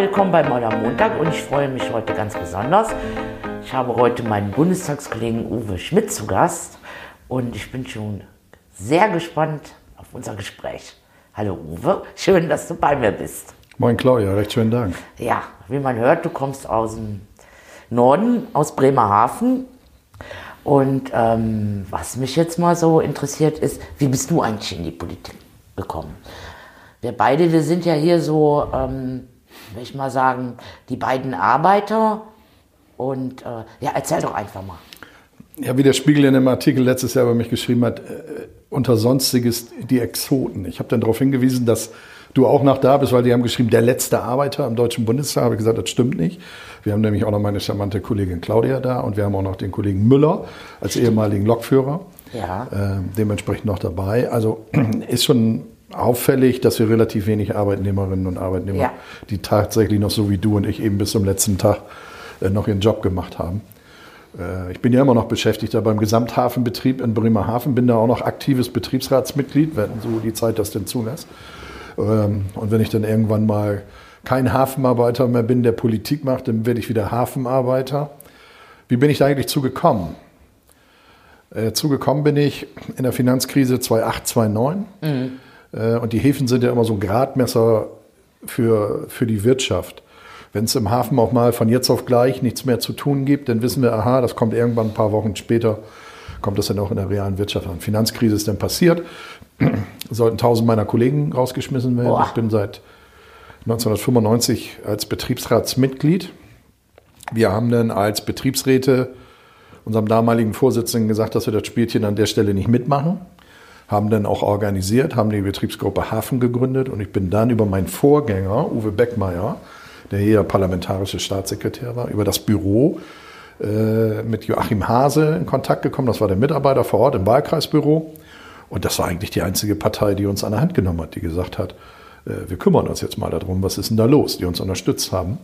willkommen bei Moller Montag und ich freue mich heute ganz besonders. Ich habe heute meinen Bundestagskollegen Uwe Schmidt zu Gast und ich bin schon sehr gespannt auf unser Gespräch. Hallo Uwe, schön, dass du bei mir bist. Moin Claudia, recht schönen Dank. Ja, wie man hört, du kommst aus dem Norden, aus Bremerhaven. Und ähm, was mich jetzt mal so interessiert ist, wie bist du eigentlich in die Politik gekommen? Wir beide, wir sind ja hier so, ähm, will ich mal sagen, die beiden Arbeiter. Und äh, ja, erzähl doch einfach mal. Ja, wie der Spiegel in einem Artikel letztes Jahr über mich geschrieben hat, äh, unter Sonstiges die Exoten. Ich habe dann darauf hingewiesen, dass du auch noch da bist, weil die haben geschrieben, der letzte Arbeiter im Deutschen Bundestag. Habe ich gesagt, das stimmt nicht. Wir haben nämlich auch noch meine charmante Kollegin Claudia da und wir haben auch noch den Kollegen Müller als ehemaligen Lokführer. Ja. Äh, dementsprechend noch dabei. Also ist schon auffällig, dass wir relativ wenig Arbeitnehmerinnen und Arbeitnehmer, Ja. die tatsächlich noch so wie du und ich eben bis zum letzten Tag äh, noch ihren Job gemacht haben. Äh, Ich bin ja immer noch beschäftigt da beim Gesamthafenbetrieb in Bremerhaven, bin da auch noch aktives Betriebsratsmitglied, wenn so die Zeit das denn zulässt. Ähm, Und wenn ich dann irgendwann mal kein Hafenarbeiter mehr bin, der Politik macht, dann werde ich wieder Hafenarbeiter. Wie bin ich da eigentlich zugekommen? Äh, zugekommen bin ich in der Finanzkrise 2008, 2009. Äh, und die Häfen sind ja immer so ein Gradmesser für, für die Wirtschaft. Wenn es im Hafen auch mal von jetzt auf gleich nichts mehr zu tun gibt, dann wissen wir, aha, das kommt irgendwann ein paar Wochen später, kommt das dann auch in der realen Wirtschaft an. Finanzkrise ist dann passiert, sollten tausend meiner Kollegen rausgeschmissen werden. Boah. Ich bin seit 1995 als Betriebsratsmitglied. Wir haben dann als Betriebsräte unserem damaligen Vorsitzenden gesagt, dass wir das Spielchen an der Stelle nicht mitmachen. Haben dann auch organisiert, haben die Betriebsgruppe Hafen gegründet und ich bin dann über meinen Vorgänger, Uwe Beckmeier, der hier parlamentarische Staatssekretär war, über das Büro äh, mit Joachim Hase in Kontakt gekommen. Das war der Mitarbeiter vor Ort im Wahlkreisbüro. Und das war eigentlich die einzige Partei, die uns an der Hand genommen hat, die gesagt hat, äh, wir kümmern uns jetzt mal darum, was ist denn da los, die uns unterstützt haben.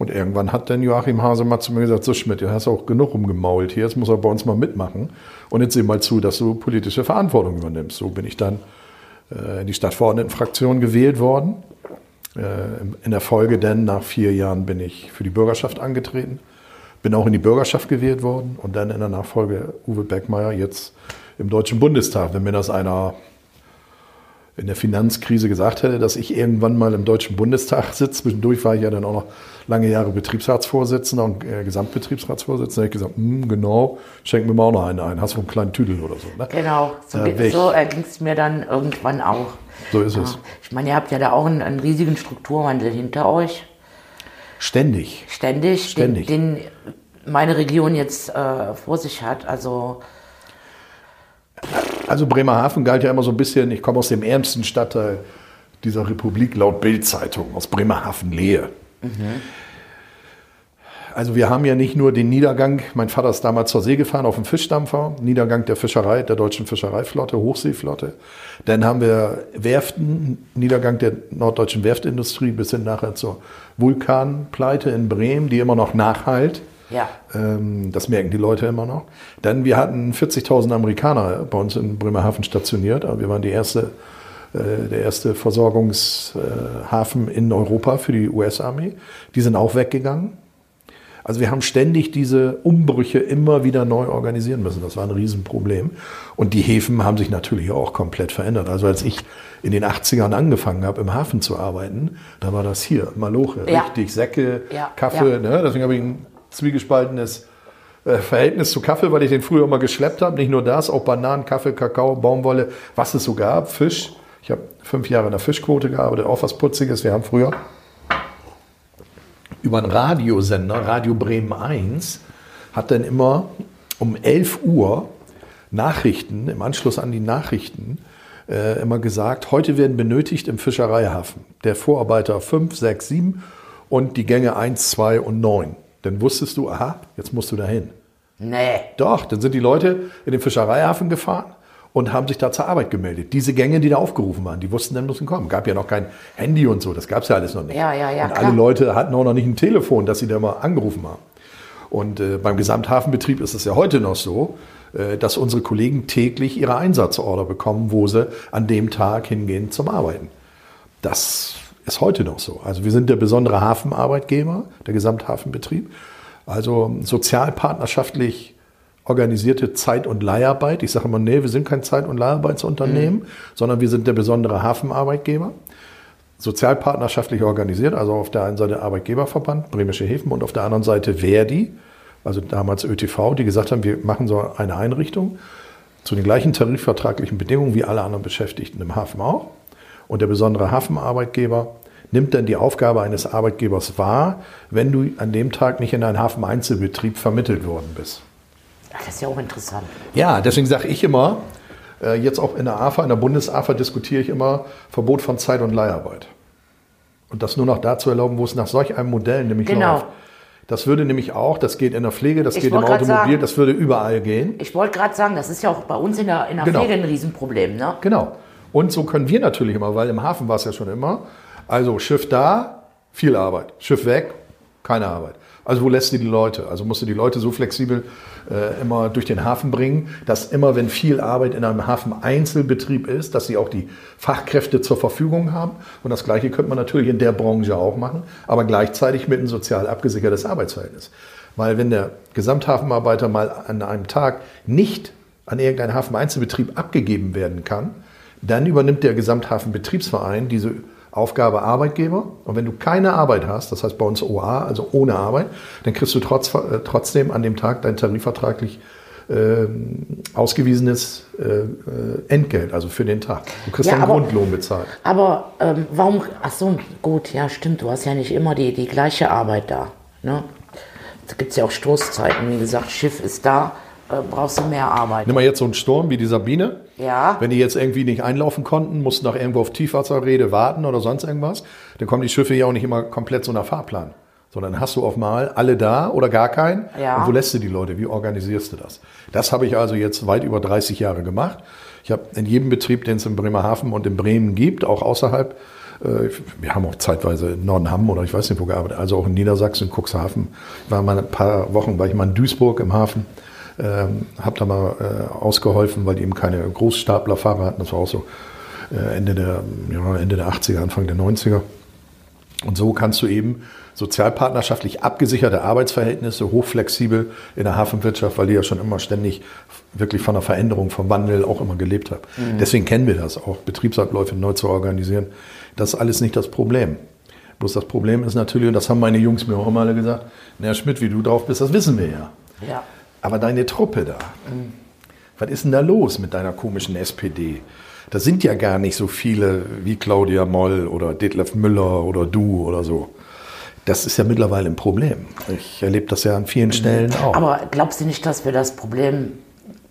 Und irgendwann hat dann Joachim Hase mal zu mir gesagt, so Schmidt, du hast auch genug rumgemault hier, jetzt muss er bei uns mal mitmachen. Und jetzt sieh mal zu, dass du politische Verantwortung übernimmst. So bin ich dann äh, in die Stadtverordnetenfraktion gewählt worden. Äh, in der Folge dann, nach vier Jahren, bin ich für die Bürgerschaft angetreten. Bin auch in die Bürgerschaft gewählt worden und dann in der Nachfolge Uwe Beckmeier jetzt im Deutschen Bundestag. Wenn mir das einer in der Finanzkrise gesagt hätte, dass ich irgendwann mal im Deutschen Bundestag sitze. Zwischendurch war ich ja dann auch noch lange Jahre Betriebsratsvorsitzender und äh, Gesamtbetriebsratsvorsitzender. Ich gesagt, hm, genau, schenk mir mal auch noch einen ein. Hast du einen kleinen Tüdel oder so. Ne? Genau, so, Äh, so erging es mir dann irgendwann auch. So ist Ja. es. Ich meine, ihr habt ja da auch einen, einen riesigen Strukturwandel hinter euch. Ständig. Ständig, Ständig. Den, den meine Region jetzt äh, vor sich hat. Also, Also Bremerhaven galt ja immer so ein bisschen, ich komme aus dem ärmsten Stadtteil dieser Republik laut Bild-Zeitung, aus Bremerhaven-Lehe. Also wir haben ja nicht nur den Niedergang, mein Vater ist damals zur See gefahren auf dem Fischdampfer, Niedergang der Fischerei, der deutschen Fischereiflotte, Hochseeflotte. Dann haben wir Werften, Niedergang der norddeutschen Werftindustrie bis hin nachher zur Vulkanpleite in Bremen, die immer noch nachhalt. Ja. Ähm, das merken die Leute immer noch. Dann, wir hatten 40.000 Amerikaner bei uns in Bremerhaven stationiert. Aber wir waren die erste, äh, der erste Versorgungshafen in Europa für die US-Armee. Die sind auch weggegangen. Also wir haben ständig diese Umbrüche immer wieder neu organisieren müssen. Das war ein Riesenproblem. Und die Häfen haben sich natürlich auch komplett verändert. Also als ich in den 80ern angefangen habe, im Hafen zu arbeiten, da war das hier, Maloche, Ja. richtig, Säcke, Ja, Kaffee. ja. Ne? Deswegen habe ich ein zwiegespaltenes äh, Verhältnis zu Kaffee, weil ich den früher immer geschleppt habe. Nicht nur das, auch Bananen, Kaffee, Kakao, Baumwolle, was es so gab, Fisch. Ich habe fünf Jahre in der Fischquote gearbeitet, auch was Putziges. Wir haben früher über einen Radiosender, Radio Bremen 1, hat dann immer um 11 Uhr Nachrichten, im Anschluss an die Nachrichten, äh, immer gesagt, heute werden benötigt im Fischereihafen der Vorarbeiter 5, 6, 7 und die Gänge 1, 2 und 9. Dann wusstest du, aha, jetzt musst du dahin. Nee. Doch, dann sind die Leute in den Fischereihafen gefahren und haben sich da zur Arbeit gemeldet. Diese Gänge, die da aufgerufen waren, die wussten, dann müssen kommen. Gab ja noch kein Handy und so, das gab es ja alles noch nicht. Ja, ja, ja, Und klar. alle Leute hatten auch noch nicht ein Telefon, dass sie da mal angerufen haben. Und äh, beim Gesamthafenbetrieb ist es ja heute noch so, äh, dass unsere Kollegen täglich ihre Einsatzorder bekommen, wo sie an dem Tag hingehen zum Arbeiten. Das ist heute noch so. Also wir sind der besondere Hafenarbeitgeber, der Gesamthafenbetrieb. Also sozialpartnerschaftlich organisierte Zeit- und Leiharbeit. Ich sage immer, nee, wir sind kein Zeit- und Leiharbeitsunternehmen, mhm. sondern wir sind der besondere Hafenarbeitgeber. Sozialpartnerschaftlich organisiert, also auf der einen Seite Arbeitgeberverband, Bremische Häfen und auf der anderen Seite Verdi, also damals ÖTV, die gesagt haben, wir machen so eine Einrichtung zu den gleichen tarifvertraglichen Bedingungen wie alle anderen Beschäftigten im Hafen auch. Und der besondere Hafenarbeitgeber nimmt dann die Aufgabe eines Arbeitgebers wahr, wenn du an dem Tag nicht in einen Hafeneinzelbetrieb vermittelt worden bist. Das ist ja auch interessant. Ja, deswegen sage ich immer, äh, jetzt auch in der AFA, in der Bundes-AFA diskutiere ich immer Verbot von Zeit- und Leiharbeit. Und das nur noch dazu erlauben, wo es nach solch einem Modell nämlich genau. läuft. Das würde nämlich auch, das geht in der Pflege, das ich geht im Automobil, sagen, das würde überall gehen. Ich wollte gerade sagen, das ist ja auch bei uns in der, in der genau. Pflege ein Riesenproblem. Ne? Genau. Und so können wir natürlich immer, weil im Hafen war es ja schon immer, also Schiff da, viel Arbeit. Schiff weg, keine Arbeit. Also wo lässt du die Leute? Also musst du die Leute so flexibel äh, immer durch den Hafen bringen, dass immer, wenn viel Arbeit in einem Hafen-Einzelbetrieb ist, dass sie auch die Fachkräfte zur Verfügung haben. Und das Gleiche könnte man natürlich in der Branche auch machen, aber gleichzeitig mit einem sozial abgesichertes Arbeitsverhältnis. Weil wenn der Gesamthafenarbeiter mal an einem Tag nicht an irgendeinen Hafeneinzelbetrieb abgegeben werden kann, dann übernimmt der Gesamthafenbetriebsverein diese Aufgabe Arbeitgeber. Und wenn du keine Arbeit hast, das heißt bei uns OA, also ohne Arbeit, dann kriegst du trotz, äh, trotzdem an dem Tag dein tarifvertraglich äh, ausgewiesenes äh, Entgelt, also für den Tag. Du kriegst ja, einen aber, Grundlohn bezahlt. Aber ähm, warum, ach so, gut, ja stimmt, du hast ja nicht immer die, die gleiche Arbeit da. Ne? Da gibt es ja auch Stoßzeiten. Wie gesagt, Schiff ist da, brauchst du mehr Arbeit. Nimm mal jetzt so einen Sturm wie die Sabine. Ja. Wenn die jetzt irgendwie nicht einlaufen konnten, mussten noch irgendwo auf Tiefwasserrede warten oder sonst irgendwas, dann kommen die Schiffe ja auch nicht immer komplett so nach Fahrplan. Sondern hast du auf mal alle da oder gar keinen. Ja. Und wo lässt du die Leute? Wie organisierst du das? Das habe ich also jetzt weit über 30 Jahre gemacht. Ich habe in jedem Betrieb, den es in Bremerhaven und in Bremen gibt, auch außerhalb, äh, wir haben auch zeitweise in Nordenham oder ich weiß nicht wo gearbeitet, also auch in Niedersachsen, in Cuxhaven. Ich war mal ein paar Wochen, war ich mal in Duisburg im Hafen ähm, habe da mal äh, ausgeholfen, weil die eben keine Großstaplerfahrer hatten. Das war auch so äh, Ende, der, ja, Ende der 80er, Anfang der 90er. Und so kannst du eben sozialpartnerschaftlich abgesicherte Arbeitsverhältnisse, hochflexibel in der Hafenwirtschaft, weil die ja schon immer ständig wirklich von der Veränderung, vom Wandel auch immer gelebt haben. Mhm. Deswegen kennen wir das auch, Betriebsabläufe neu zu organisieren. Das ist alles nicht das Problem. Bloß das Problem ist natürlich, und das haben meine Jungs mir auch immer alle gesagt, na Schmidt, wie du drauf bist, das wissen wir ja. Ja. Aber deine Truppe da, mhm. was ist denn da los mit deiner komischen SPD? Da sind ja gar nicht so viele wie Claudia Moll oder Detlef Müller oder du oder so. Das ist ja mittlerweile ein Problem. Ich erlebe das ja an vielen. Stellen auch. Aber glaubst du nicht, dass wir das Problem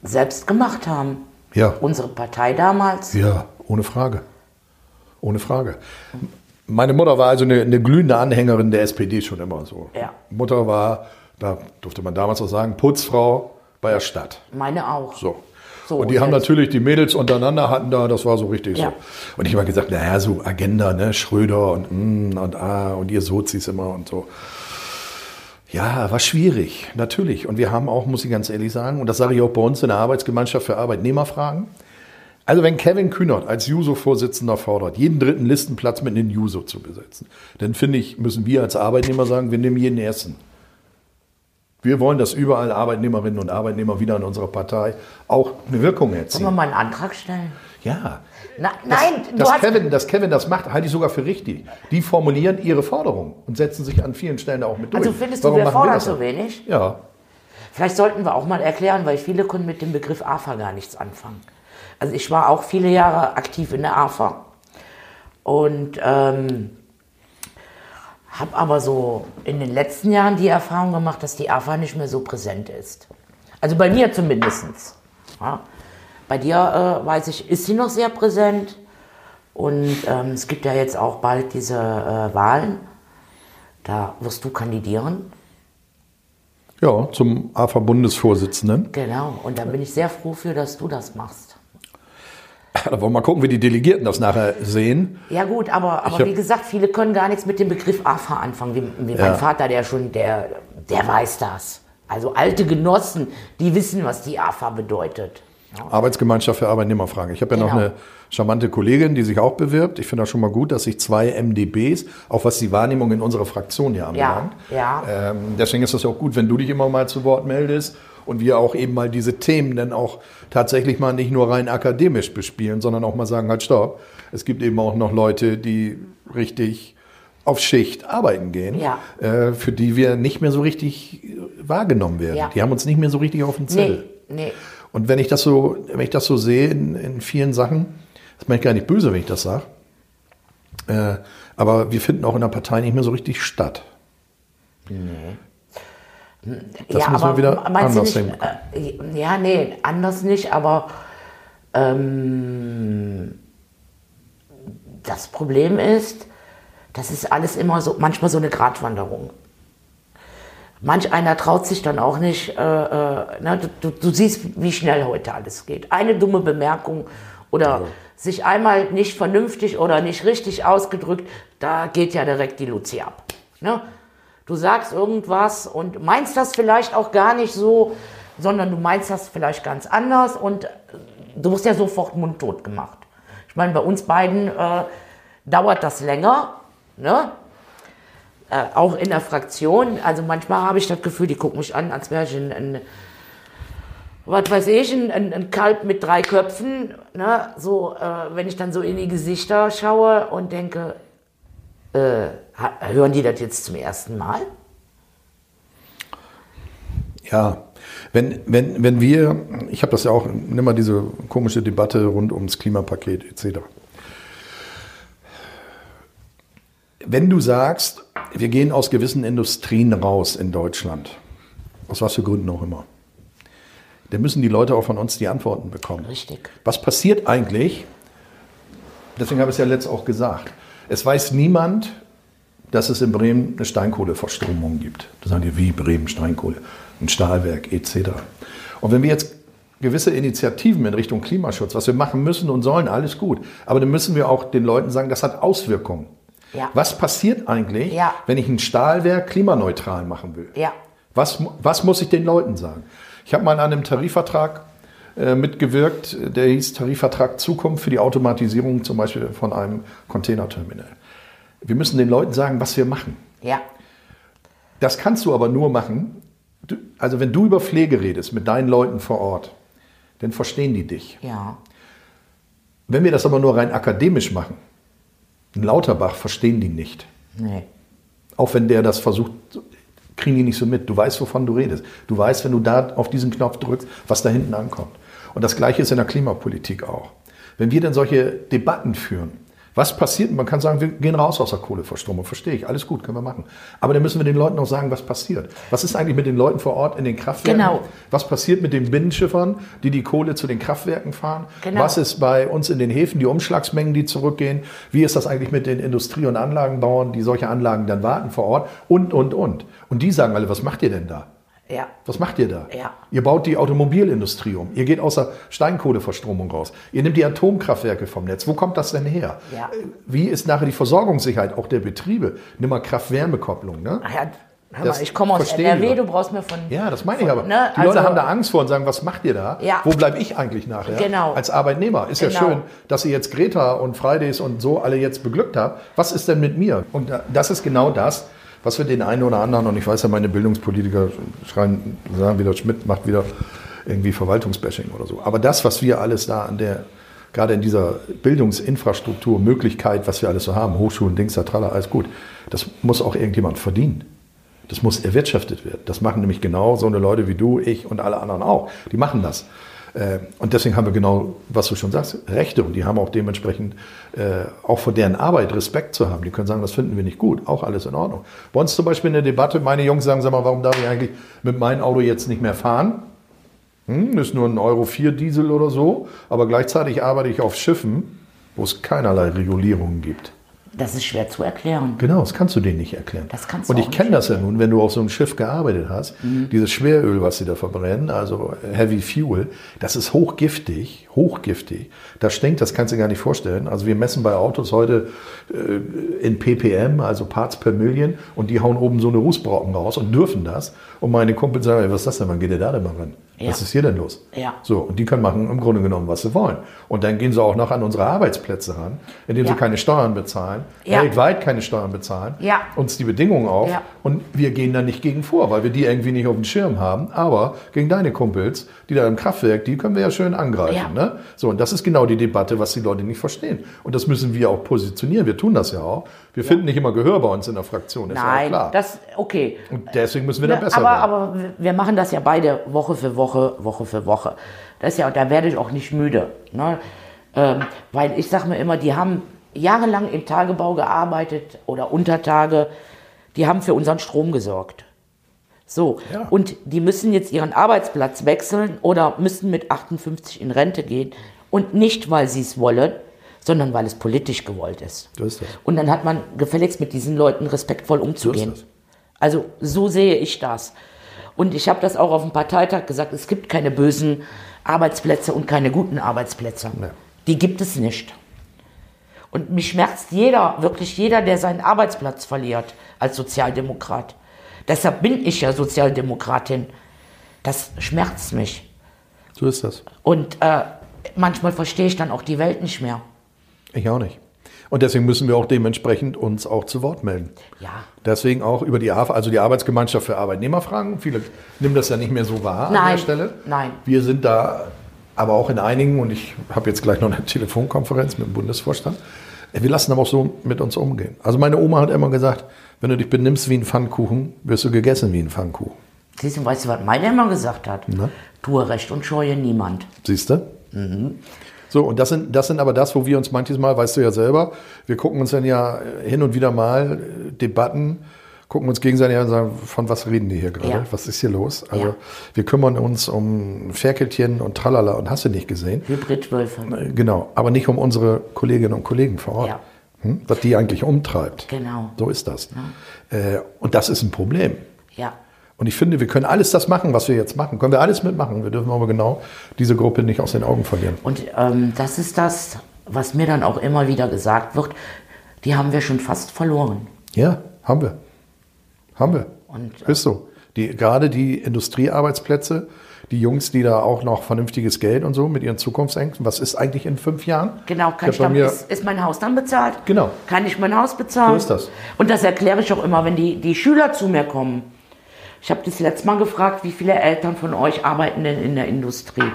selbst gemacht haben? Ja. Unsere Partei damals? Ja, ohne Frage. Ohne Frage. Meine Mutter war also eine, eine glühende Anhängerin der SPD schon immer so. Ja. Mutter war da durfte man damals auch sagen, Putzfrau bei der Stadt. Meine auch. So. so und die und haben natürlich die Mädels untereinander hatten da, das war so richtig ja. so. Und ich habe gesagt, naja, so Agenda, ne, Schröder und mm, und ah, und ihr Sozis immer und so. Ja, war schwierig, natürlich. Und wir haben auch, muss ich ganz ehrlich sagen, und das sage ich auch bei uns in der Arbeitsgemeinschaft für Arbeitnehmerfragen. Also wenn Kevin Kühnert als Juso-Vorsitzender fordert, jeden dritten Listenplatz mit einem Juso zu besetzen, dann finde ich, müssen wir als Arbeitnehmer sagen, wir nehmen jeden ersten. Wir wollen, dass überall Arbeitnehmerinnen und Arbeitnehmer wieder in unserer Partei auch eine Wirkung erzielen. Sollen wir mal einen Antrag stellen? Ja. Na, nein, dass, Kevin, dass Kevin das macht, halte ich sogar für richtig. Die formulieren ihre Forderungen und setzen sich an vielen Stellen auch mit durch. Also findest Warum du, wir fordern so wenig? Ja. Vielleicht sollten wir auch mal erklären, weil viele können mit dem Begriff AFA gar nichts anfangen. Also ich war auch viele Jahre aktiv in der AFA. Und ähm, habe aber so in den letzten Jahren die Erfahrung gemacht, dass die AFA nicht mehr so präsent ist. Also bei mir zumindest. Ja. Bei dir, äh, weiß ich, ist sie noch sehr präsent. Und ähm, es gibt ja jetzt auch bald diese äh, Wahlen. Da wirst du kandidieren. Ja, zum AFA-Bundesvorsitzenden. Genau, und da bin ich sehr froh für, dass du das machst. Da wollen wir mal gucken, wie die Delegierten das nachher sehen. Ja gut, aber, aber wie gesagt, viele können gar nichts mit dem Begriff AFA anfangen. Wie, wie mein Vater, der schon, der, der weiß das. Also alte Genossen, die wissen, was die AFA bedeutet. Arbeitsgemeinschaft für Arbeitnehmerfragen. Ich habe ja noch Genau. eine charmante Kollegin, die sich auch bewirbt. Ich finde das schon mal gut, dass sich zwei MDBs, auch was die Wahrnehmung in unserer Fraktion ja anbelangt. ja. Ähm, deswegen ist es ja auch gut, wenn du dich immer mal zu Wort meldest und wir auch eben mal diese Themen dann auch tatsächlich mal nicht nur rein akademisch bespielen, sondern auch mal sagen, halt stopp. Es gibt eben auch noch Leute, die richtig auf Schicht arbeiten gehen, Ja. äh, für die wir nicht mehr so richtig wahrgenommen werden. Ja. Die haben uns nicht mehr so richtig auf dem Zettel. Nee, nee. Und wenn ich das so, wenn ich das so sehe in, in vielen Sachen, das meine ich gar nicht böse, wenn ich das sage, äh, aber wir finden auch in der Partei nicht mehr so richtig statt. Das ja, aber wir wieder anders nicht, äh, Ja, nee, anders nicht, aber ähm, das Problem ist, das ist alles immer so, manchmal so eine Gratwanderung. Manch einer traut sich dann auch nicht, äh, äh, ne, du, du, siehst, wie schnell heute alles geht. Eine dumme Bemerkung oder sich einmal nicht vernünftig oder nicht richtig ausgedrückt, da geht ja direkt die Luzi ab. Ne? Du sagst irgendwas und meinst das vielleicht auch gar nicht so, sondern du meinst das vielleicht ganz anders und du wirst ja sofort mundtot gemacht. Ich meine, bei uns beiden äh, dauert das länger, ne? Äh, auch in der Fraktion. Also manchmal habe ich das Gefühl, die gucken mich an, als wäre ich ein, ein was weiß ich, ein, ein, Kalb mit drei Köpfen. Ne? So, äh, wenn ich dann so in die Gesichter schaue und denke, äh, hören die das jetzt zum ersten Mal? Ja, wenn, wenn, wenn wir, ich habe das ja auch, nimm mal diese komische Debatte rund ums Klimapaket etc. Wenn du sagst, wir gehen aus gewissen Industrien raus in Deutschland, aus was für Gründen auch immer, dann müssen die Leute auch von uns die Antworten bekommen. Richtig. Was passiert eigentlich? Deswegen habe ich es ja letzt auch gesagt. Es weiß niemand, dass es in Bremen eine Steinkohleverstromung gibt. Da sagen die, wie Bremen Steinkohle, ein Stahlwerk etc. Und wenn wir jetzt gewisse Initiativen in Richtung Klimaschutz, was wir machen müssen und sollen, alles gut. Aber dann müssen wir auch den Leuten sagen, das hat Auswirkungen. Ja. Was passiert eigentlich, Ja. wenn ich ein Stahlwerk klimaneutral machen will? Ja. Was, was muss ich den Leuten sagen? Ich habe mal an einem Tarifvertrag äh, mitgewirkt, der hieß Tarifvertrag Zukunft für die Automatisierung zum Beispiel von einem Containerterminal. Wir müssen den Leuten sagen, was wir machen. Ja. Das kannst du aber nur machen, du, also wenn du über Pflege redest mit deinen Leuten vor Ort, dann verstehen die dich. Ja. Wenn wir das aber nur rein akademisch machen, in Lauterbach verstehen die nicht. Nee. Auch wenn der das versucht, kriegen die nicht so mit. Du weißt, wovon du redest. Du weißt, wenn du da auf diesen Knopf drückst, was da hinten ankommt. Und das Gleiche ist in der Klimapolitik auch. Wenn wir dann solche Debatten führen, was passiert? Man kann sagen, wir gehen raus aus der Kohleverstromung. Verstehe ich. Alles gut, können wir machen. Aber dann müssen wir den Leuten auch sagen, was passiert. Was ist eigentlich mit den Leuten vor Ort in den Kraftwerken? Genau. Was passiert mit den Binnenschiffern, die die Kohle zu den Kraftwerken fahren? Genau. Was ist bei uns in den Häfen, die Umschlagsmengen, die zurückgehen? Wie ist das eigentlich mit den Industrie- und Anlagenbauern, die solche Anlagen dann warten vor Ort? Und, und, und. Und die sagen alle, was macht ihr denn da? Ja. Was macht ihr da? Ja. Ihr baut die Automobilindustrie um. Ihr geht aus der Steinkohleverstromung raus. Ihr nehmt die Atomkraftwerke vom Netz. Wo kommt das denn her? Ja. Wie ist nachher die Versorgungssicherheit auch der Betriebe? Nimm mal Kraft-Wärme-Kopplung. Ne? Ja, hör mal, ich komme aus NRW, du brauchst mir von. Ja, das meine von, ich aber. Ne? Die Leute haben da Angst vor und sagen, was macht ihr da? Ja. Wo bleibe ich eigentlich nachher? Genau. Als Arbeitnehmer. Ist ja Genau. schön, dass ihr jetzt Greta und Fridays und so alle jetzt beglückt habt. Was ist denn mit mir? Und da- das ist genau das, was wir den einen oder anderen, und ich weiß ja, meine Bildungspolitiker schreien, sagen wieder, Schmidt macht wieder irgendwie Verwaltungsbashing oder so. Aber das, was wir alles da an der, gerade in dieser Bildungsinfrastruktur, Möglichkeit, was wir alles so haben, Hochschulen, Dings, da, alles gut, das muss auch irgendjemand verdienen. Das muss erwirtschaftet werden. Das machen nämlich genau so eine Leute wie du, ich und alle anderen auch. Die machen das. Äh, Und deswegen haben wir genau, was du schon sagst, Rechte. Und die haben auch dementsprechend äh, auch vor deren Arbeit Respekt zu haben. Die können sagen, das finden wir nicht gut. Auch alles in Ordnung. Bei uns zum Beispiel in der Debatte, meine Jungs sagen, sag mal, warum darf ich eigentlich mit meinem Auto jetzt nicht mehr fahren? Hm, ist nur ein Euro 4 Diesel oder so. Aber gleichzeitig arbeite ich auf Schiffen, wo es keinerlei Regulierungen gibt. Das ist schwer zu erklären. Genau, das kannst du denen nicht erklären. Das kannst du Und ich kenne das ja nun, wenn du auf so einem Schiff gearbeitet hast, dieses Schweröl, was sie da verbrennen, also Heavy Fuel, das ist hochgiftig, hochgiftig. Das stinkt, das kannst du dir gar nicht vorstellen. Also wir messen bei Autos heute äh, in ppm, also Parts per Million, und die hauen oben so eine Rußbrocken raus und dürfen das. Und meine Kumpel sagen, was ist das denn, wann geht ihr da denn mal ran? Ja. Was ist hier denn los? Ja. So, und die können machen im Grunde genommen, was sie wollen. Und dann gehen sie auch noch an unsere Arbeitsplätze ran, indem Ja. sie keine Steuern bezahlen, Ja. weltweit keine Steuern bezahlen, Ja. uns die Bedingungen auf. Ja. Und wir gehen da nicht gegen vor, weil wir die irgendwie nicht auf dem Schirm haben. Aber gegen deine Kumpels, die da im Kraftwerk, die können wir ja schön angreifen. Ja. Ne? So, und das ist genau die Debatte, was die Leute nicht verstehen. Und das müssen wir auch positionieren. Wir tun das ja auch. Wir finden nicht immer Gehör bei uns in der Fraktion, ist ja Nein, klar. das, okay. und deswegen müssen wir da Ne, besser aber, werden. aber wir machen das ja beide Woche für Woche, Woche für Woche. Das ja, da werde ich auch nicht müde. Ne? Ähm, weil ich sage mir immer, die haben jahrelang im Tagebau gearbeitet oder Untertage, die haben für unseren Strom gesorgt. So, Ja. und die müssen jetzt ihren Arbeitsplatz wechseln oder müssen mit 58 in Rente gehen. Und nicht, weil sie es wollen, sondern weil es politisch gewollt ist. So ist das. Und dann hat man gefälligst mit diesen Leuten respektvoll umzugehen. das. Also so sehe ich das. Und ich habe das auch auf dem Parteitag gesagt, es gibt keine bösen Arbeitsplätze und keine guten Arbeitsplätze. Nee. Die gibt es nicht. Und mich schmerzt jeder, wirklich jeder, der seinen Arbeitsplatz verliert als Sozialdemokrat. Deshalb bin ich ja Sozialdemokratin. Das schmerzt mich. So ist das. Und äh, manchmal verstehe ich dann auch die Welt nicht mehr. Ich auch nicht. Und deswegen müssen wir auch dementsprechend uns auch zu Wort melden. Ja. Deswegen auch über die AFA, also die Arbeitsgemeinschaft für Arbeitnehmerfragen. Viele nehmen das ja nicht mehr so wahr an Nein, der Stelle. nein. Wir sind da aber auch in einigen, und ich habe jetzt gleich noch eine Telefonkonferenz mit dem Bundesvorstand. Wir lassen aber auch so mit uns umgehen. Also meine Oma hat immer gesagt, wenn du dich benimmst wie ein Pfannkuchen, wirst du gegessen wie ein Pfannkuchen. Siehst du, weißt du, was meine immer gesagt hat? Na? Tue Recht und scheue niemand. Siehst du? So, und das sind, das sind aber das, wo wir uns manches Mal, weißt du ja selber, wir gucken uns dann ja hin und wieder mal äh, Debatten, gucken uns gegenseitig an und sagen, von was reden die hier gerade? Ja. Was ist hier los? Also Ja. wir kümmern uns um Ferkelchen und Tralala und hast du nicht gesehen. Hybridwölfe. Äh, Genau, aber nicht um unsere Kolleginnen und Kollegen vor Ort. Ja. Hm? Was die eigentlich umtreibt. Genau. So ist das. Äh, und das ist ein Problem. Ja. Und ich finde, wir können alles das machen, was wir jetzt machen. Können wir alles mitmachen. Wir dürfen aber genau diese Gruppe nicht aus den Augen verlieren. Und ähm, das ist das, was mir dann auch immer wieder gesagt wird, die haben wir schon fast verloren. Ja, haben wir. Haben wir. Und- ist so. Die, gerade die Industriearbeitsplätze, die Jungs, die da auch noch vernünftiges Geld und so mit ihren Zukunftsängsten, was ist eigentlich in fünf Jahren? Genau, kann ich bei dann, mir, ist, ist mein Haus dann bezahlt? Genau. Kann ich mein Haus bezahlen? So ist das. Und das erkläre ich auch immer, wenn die, die Schüler zu mir kommen. Ich habe das letzte Mal gefragt, wie viele Eltern von euch arbeiten denn in der Industrie?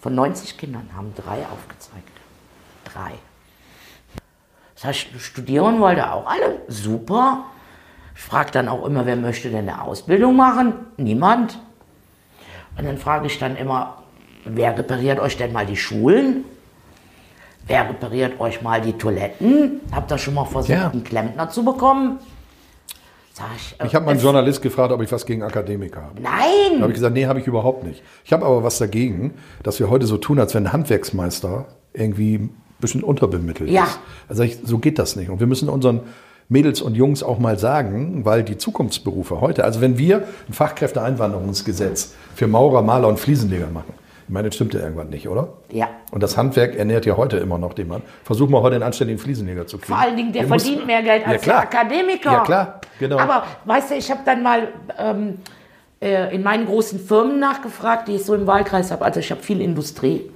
Von 90 Kindern haben drei aufgezeigt. Drei. Das heißt, studieren wollte auch alle. Super. Ich frage dann auch immer, wer möchte denn eine Ausbildung machen? Niemand. Und dann frage ich dann immer, wer repariert euch denn mal die Schulen? Wer repariert euch mal die Toiletten? Habt ihr schon mal versucht, Ja. einen Klempner zu bekommen? Ich, äh, ich habe mal einen es- Journalist gefragt, ob ich was gegen Akademiker habe. Da Nein! habe ich gesagt, nee, habe ich überhaupt nicht. Ich habe aber was dagegen, dass wir heute so tun, als wenn ein Handwerksmeister irgendwie ein bisschen unterbemittelt Ja. ist. Also ich, so geht das nicht. Und wir müssen unseren Mädels und Jungs auch mal sagen, weil die Zukunftsberufe heute, also wenn wir ein Fachkräfteeinwanderungsgesetz für Maurer, Maler und Fliesenleger machen, meine, das stimmt ja irgendwann nicht, oder? Ja. Und das Handwerk ernährt ja heute immer noch den Mann. Versuch mal heute einen anständigen Fliesenleger zu kriegen. Vor allen Dingen, der Der muss- verdient mehr Geld Ja, als klar. der Akademiker. Ja, klar, genau. Aber weißt du, ich habe dann mal ähm, äh, in meinen großen Firmen nachgefragt, die ich so im Wahlkreis habe. Also ich habe viel Industrie.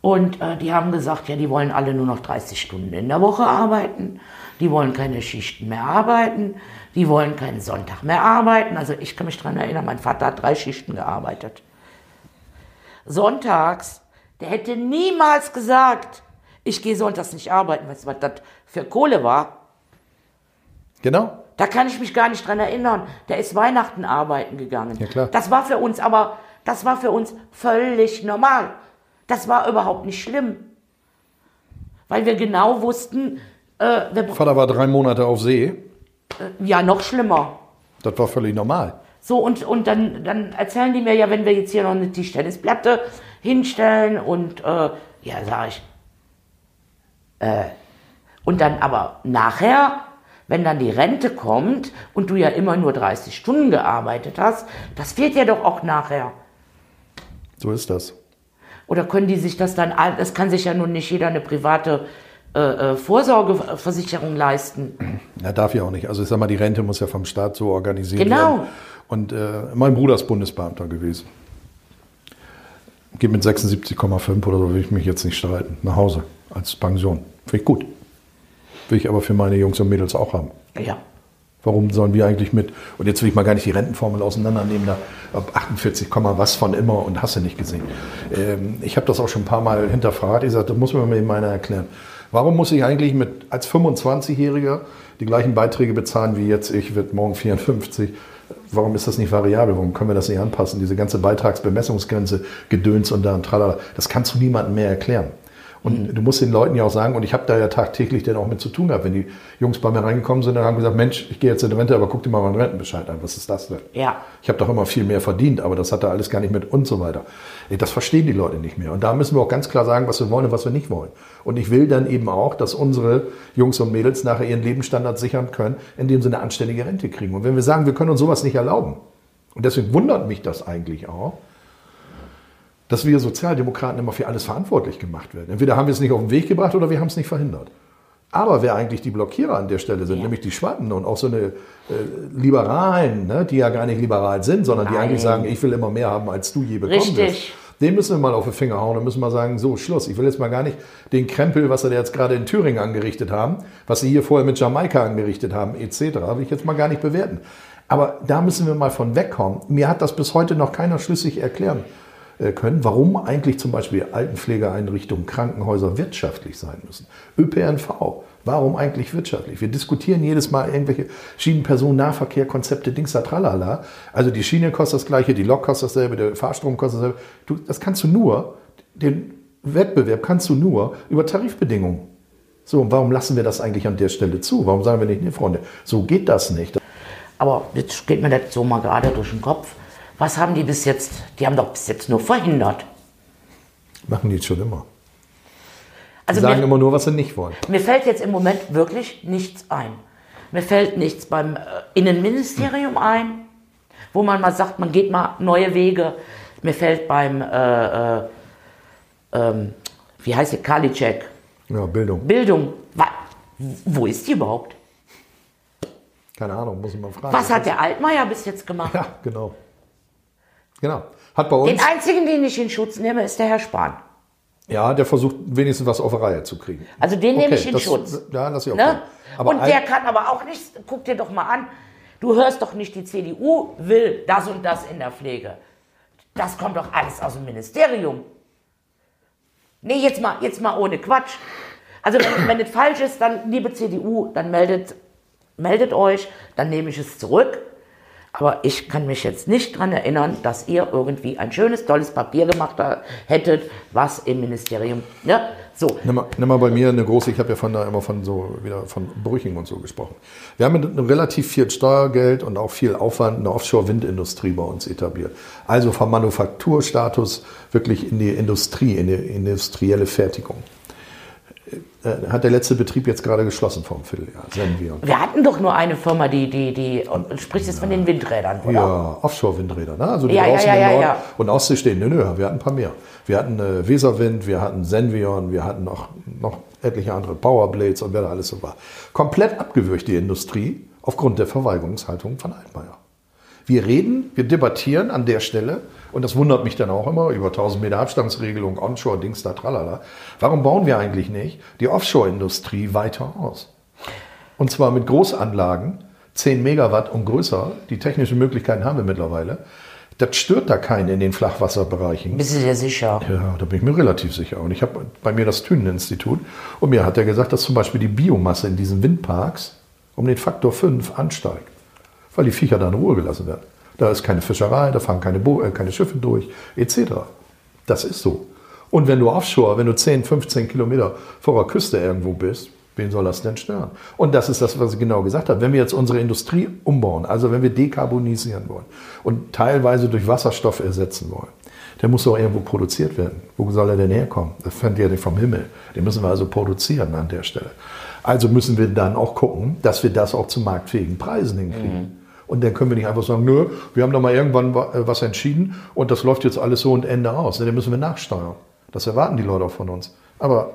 Und äh, die haben gesagt, ja, die wollen alle nur noch 30 Stunden in der Woche arbeiten. Die wollen keine Schichten mehr arbeiten. Die wollen keinen Sonntag mehr arbeiten. Also ich kann mich daran erinnern, mein Vater hat drei Schichten gearbeitet. Sonntags, der hätte niemals gesagt, ich gehe sonntags nicht arbeiten. Weißt du, was das für Kohle war? Genau. Da kann ich mich gar nicht dran erinnern. Der ist Weihnachten arbeiten gegangen. Ja, klar. Das war für uns aber, das war für uns völlig normal. Das war überhaupt nicht schlimm. Weil wir genau wussten, äh, wir, Vater war drei Monate auf See. ja, noch schlimmer. Das war völlig normal. So, und, und dann, dann erzählen die mir ja, wenn wir jetzt hier noch eine Tischtennisplatte hinstellen und, äh, ja, sag ich, äh, und dann aber nachher, wenn dann die Rente kommt und du ja immer nur 30 Stunden gearbeitet hast, das fehlt ja doch auch nachher. So ist das. Oder können die sich das dann, das kann sich ja nun nicht jeder eine private äh, äh, Vorsorgeversicherung leisten. Ja, darf ja auch nicht. Also ich sag mal, die Rente muss ja vom Staat so organisiert Genau. werden. Und äh, mein Bruder ist Bundesbeamter gewesen. Geht mit 76,5 oder so, will ich mich jetzt nicht streiten, nach Hause als Pension. Finde ich gut. Will ich aber für meine Jungs und Mädels auch haben. Ja. Warum sollen wir eigentlich mit, und jetzt will ich mal gar nicht die Rentenformel auseinandernehmen, da ob 48, was von immer und hast du nicht gesehen. Ähm, ich habe das auch schon ein paar Mal hinterfragt. Ich sagte, das muss mir mal eben einer erklären. Warum muss ich eigentlich mit, als 25-Jähriger die gleichen Beiträge bezahlen wie jetzt ich, wird morgen 54? Warum ist das nicht variabel? Warum können wir das nicht anpassen? Diese ganze Beitragsbemessungsgrenze, Gedöns und da und tralala, das kannst du niemandem mehr erklären. Und mhm. du musst den Leuten ja auch sagen, und ich habe da ja tagtäglich dann auch mit zu tun gehabt, wenn die Jungs bei mir reingekommen sind, dann haben gesagt, Mensch, ich gehe jetzt in die Rente, aber guck dir mal meinen Rentenbescheid an, was ist das denn? Ja. Ich habe doch immer viel mehr verdient, aber das hat da alles gar nicht mit und so weiter. Das verstehen die Leute nicht mehr. Und da müssen wir auch ganz klar sagen, was wir wollen und was wir nicht wollen. Und ich will dann eben auch, dass unsere Jungs und Mädels nachher ihren Lebensstandard sichern können, indem sie eine anständige Rente kriegen. Und wenn wir sagen, wir können uns sowas nicht erlauben, und deswegen wundert mich das eigentlich auch, dass wir Sozialdemokraten immer für alles verantwortlich gemacht werden. Entweder haben wir es nicht auf den Weg gebracht oder wir haben es nicht verhindert. Aber wer eigentlich die Blockierer an der Stelle sind, ja. nämlich die Schwatten und auch so eine äh, Liberalen, ne, die ja gar nicht liberal sind, sondern Nein. die eigentlich sagen, ich will immer mehr haben, als du je bekommen Richtig. Den müssen wir mal auf den Finger hauen und müssen mal sagen, so, Schluss. Ich will jetzt mal gar nicht den Krempel, was sie jetzt gerade in Thüringen angerichtet haben, was sie hier vorher mit Jamaika angerichtet haben, etc., will ich jetzt mal gar nicht bewerten. Aber da müssen wir mal von wegkommen. Mir hat das bis heute noch keiner schlüssig erklären können, warum eigentlich zum Beispiel Altenpflegeeinrichtungen, Krankenhäuser wirtschaftlich sein müssen. ÖPNV, warum eigentlich wirtschaftlich? Wir diskutieren jedes Mal irgendwelche Schienenpersonennahverkehr-Konzepte, Dings da tralala. Also die Schiene kostet das gleiche, die Lok kostet dasselbe, der Fahrstrom kostet dasselbe. Du, das kannst du nur, den Wettbewerb kannst du nur über Tarifbedingungen. So, und warum lassen wir das eigentlich an der Stelle zu? Warum sagen wir nicht, nee, Freunde, so geht das nicht? Aber jetzt geht mir das so mal gerade durch den Kopf. Was haben die bis jetzt? Die haben doch bis jetzt nur verhindert. Machen die jetzt schon immer. Also die sagen mir, immer nur, was sie nicht wollen. Mir fällt jetzt im Moment wirklich nichts ein. Mir fällt nichts beim äh, Innenministerium hm. ein, wo man mal sagt, man geht mal neue Wege. Mir fällt beim, äh, äh, ähm, wie heißt die, Karliczek. Ja, Bildung. Bildung. Wo ist die überhaupt? Keine Ahnung, muss ich mal fragen. Was hat der Altmaier bis jetzt gemacht? Ja, genau. Genau. Hat bei uns. Den einzigen, den ich in Schutz nehme, ist der Herr Spahn. Ja, der versucht wenigstens was auf der Reihe zu kriegen. Also den okay, nehme ich in das, Schutz. Ja, lass ich auch. Ne? Und der kann aber auch nichts. Guck dir doch mal an. Du hörst doch nicht, die CDU will das und das in der Pflege. Das kommt doch alles aus dem Ministerium. Nee, jetzt mal, jetzt mal ohne Quatsch. Also wenn, wenn es falsch ist, dann, liebe CDU, dann meldet, meldet euch, dann nehme ich es zurück. Aber ich kann mich jetzt nicht daran erinnern, dass ihr irgendwie ein schönes, tolles Papier gemacht hättet, was im Ministerium. Ne? So. Nimm mal, nimm mal bei mir eine große, ich habe ja von da immer von so wieder von Brüching und so gesprochen. Wir haben relativ viel Steuergeld und auch viel Aufwand in der Offshore-Windindustrie bei uns etabliert. Also vom Manufakturstatus wirklich in die Industrie, in die industrielle Fertigung. Äh, hat der letzte Betrieb jetzt gerade geschlossen vor einem Vierteljahr, Senvion. Wir hatten doch nur eine Firma, die, die, die und sprichst jetzt ja. von den Windrädern, oder? Ja, Offshore-Windräder, ne? also die ja, draußen ja, ja, in Nord- und Ostsee stehen. Nö, nö, wir hatten ein paar mehr. Wir hatten äh, Weserwind, wir hatten Senvion, wir hatten noch, noch etliche andere Powerblades und wer da alles so war. Komplett abgewürgt die Industrie aufgrund der Verweigerungshaltung von Altmaier. Wir reden, wir debattieren an der Stelle und das wundert mich dann auch immer, über 1000 Meter Abstandsregelung, Onshore, Dings da, tralala. Warum bauen wir eigentlich nicht die Offshore-Industrie weiter aus? Und zwar mit Großanlagen, 10 Megawatt und größer. Die technischen Möglichkeiten haben wir mittlerweile. Das stört da keinen in den Flachwasserbereichen. Bist du dir sicher? Ja, da bin ich mir relativ sicher. Und ich habe bei mir das Thünen-Institut und mir hat er gesagt, dass zum Beispiel die Biomasse in diesen Windparks um den Faktor 5 ansteigt, weil die Viecher da in Ruhe gelassen werden. Da ist keine Fischerei, da fahren keine, Bo äh, keine Schiffe durch, etc. Das ist so. Und wenn du offshore, wenn du 10, 15 Kilometer vor der Küste irgendwo bist, wen soll das denn stören? Und das ist das, was ich genau gesagt habe. Wenn wir jetzt unsere Industrie umbauen, also wenn wir dekarbonisieren wollen und teilweise durch Wasserstoff ersetzen wollen, der muss auch irgendwo produziert werden. Wo soll er denn herkommen? Das fängt ja nicht vom Himmel. Den müssen wir also produzieren an der Stelle. Also müssen wir dann auch gucken, dass wir das auch zu marktfähigen Preisen hinkriegen. Mhm. Und dann können wir nicht einfach sagen, nö, wir haben doch mal irgendwann äh, was entschieden und das läuft jetzt alles so und Ende aus. Dann müssen wir nachsteuern. Das erwarten die Leute auch von uns. Aber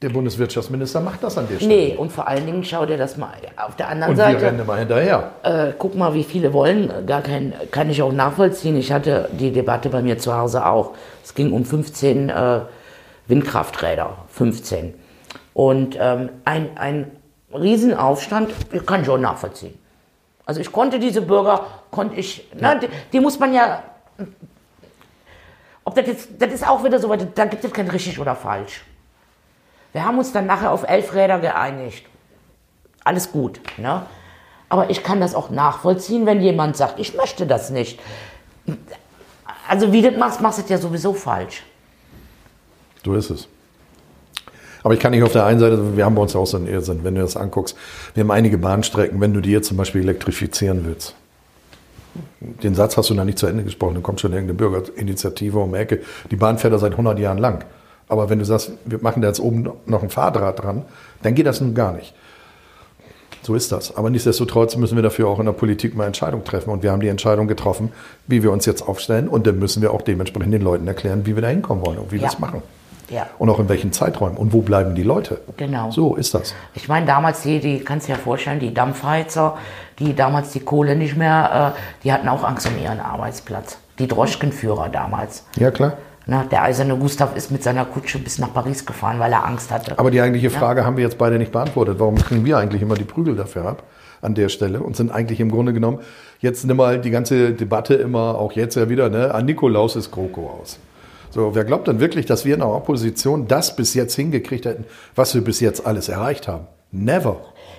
Der Bundeswirtschaftsminister macht das an der Stelle. Nee, und vor allen Dingen schau dir das mal auf der anderen Und wir Seite. rennen immer hinterher. Äh, guck mal, wie viele wollen. Gar kein, kann ich auch nachvollziehen. Ich hatte die Debatte bei mir zu Hause auch. Es ging um 15 äh, Windkrafträder. 15. Und ähm, ein, ein Riesenaufstand, kann ich auch nachvollziehen. Also ich konnte diese Bürger, konnte ich, ne, die, die muss man ja, ob das jetzt, das ist auch wieder so, weit, da gibt es kein richtig oder falsch. Wir haben uns dann nachher auf elf Räder geeinigt. Alles gut, ne? Aber ich kann das auch nachvollziehen, wenn jemand sagt, ich möchte das nicht. Also wie du das machst, machst du das ja sowieso falsch. So ist es. Aber ich kann nicht auf der einen Seite, wir haben bei uns auch so einen Irrsinn, wenn du das anguckst. Wir haben einige Bahnstrecken, wenn du die jetzt zum Beispiel elektrifizieren willst. Den Satz hast du noch nicht zu Ende gesprochen, dann kommt schon irgendeine Bürgerinitiative um die Ecke. Die Bahn fährt da seit 100 Jahren lang. Aber wenn du sagst, wir machen da jetzt oben noch ein Fahrdraht dran, dann geht das nun gar nicht. So ist das. Aber nichtsdestotrotz müssen wir dafür auch in der Politik mal Entscheidungen treffen. Und wir haben die Entscheidung getroffen, wie wir uns jetzt aufstellen. Und dann müssen wir auch dementsprechend den Leuten erklären, wie wir da hinkommen wollen und wie wir Ja. das machen. Ja. Und auch in welchen Zeiträumen. Und wo bleiben die Leute? Genau. So ist das. Ich meine, damals, die, die kannst du dir ja vorstellen, die Dampfheizer, die damals die Kohle nicht mehr, äh, die hatten auch Angst um ihren Arbeitsplatz. Die Droschkenführer damals. Ja, klar. Na, der eiserne Gustav ist mit seiner Kutsche bis nach Paris gefahren, weil er Angst hatte. Aber die eigentliche Frage haben wir jetzt beide nicht beantwortet. Warum kriegen wir eigentlich immer die Prügel dafür ab an der Stelle und sind eigentlich im Grunde genommen, jetzt nimm mal die ganze Debatte immer, auch jetzt ja wieder, ne, an Nikolaus ist GroKo aus. So, wer glaubt denn wirklich, dass wir in der Opposition das bis jetzt hingekriegt hätten, was wir bis jetzt alles erreicht haben? Never.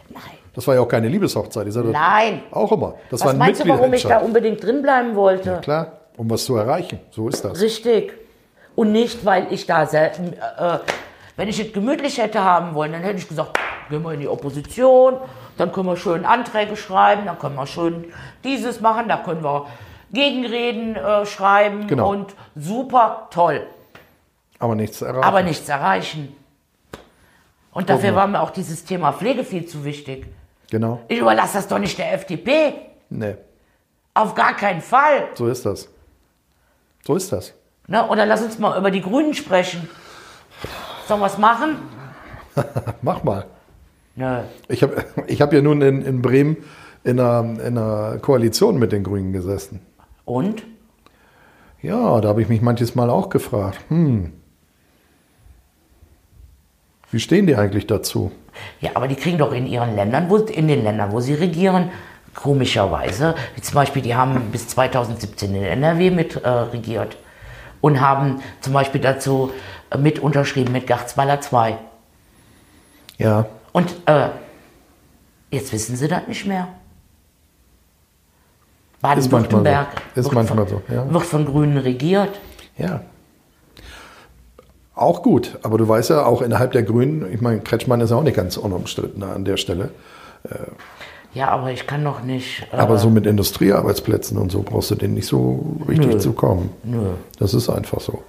Nein. Das war ja auch keine Liebeshochzeit. Ich sage Nein. Auch immer. Das war Was ein meinst du, warum ich da unbedingt drin bleiben wollte? Klar, um was zu erreichen. So ist das. Richtig. Und nicht, weil ich da selten, äh, wenn ich es gemütlich hätte haben wollen, dann hätte ich gesagt, gehen wir in die Opposition, dann können wir schön Anträge schreiben, dann können wir schön dieses machen, da können wir Gegenreden äh, schreiben Genau. und super toll, Aber nichts erreichen. aber nichts erreichen. Und dafür war mir auch dieses Thema Pflege viel zu wichtig. Genau. Ich überlasse das doch nicht der FDP. Nee, Auf gar keinen Fall. so ist das. So ist das. Ne? Oder lass uns mal über die Grünen sprechen. Sollen wir es machen? Mach mal. Nö. Ich habe ich hab ja nun in, in Bremen in einer, in einer Koalition mit den Grünen gesessen. Und? Ja, da habe ich mich manches Mal auch gefragt, hm, wie stehen die eigentlich dazu? Ja, aber die kriegen doch in ihren Ländern, wo, in den Ländern, wo sie regieren, komischerweise, wie zum Beispiel, die haben bis 2017 in NRW mit äh, regiert und haben zum Beispiel dazu äh, mit unterschrieben mit Garzweiler 2. Ja, Und äh, jetzt wissen sie das nicht mehr. Baden-Württemberg so. Ist wird, manchmal von, so, ja. wird von Grünen regiert. ja. Auch gut, aber du weißt ja, auch innerhalb der Grünen, ich meine, Kretschmann ist auch nicht ganz unumstritten an der Stelle. Ja, aber ich kann doch nicht. Äh, Aber so mit Industriearbeitsplätzen und so brauchst du denen nicht so richtig Nö. zu kommen. Nö. Das ist einfach so.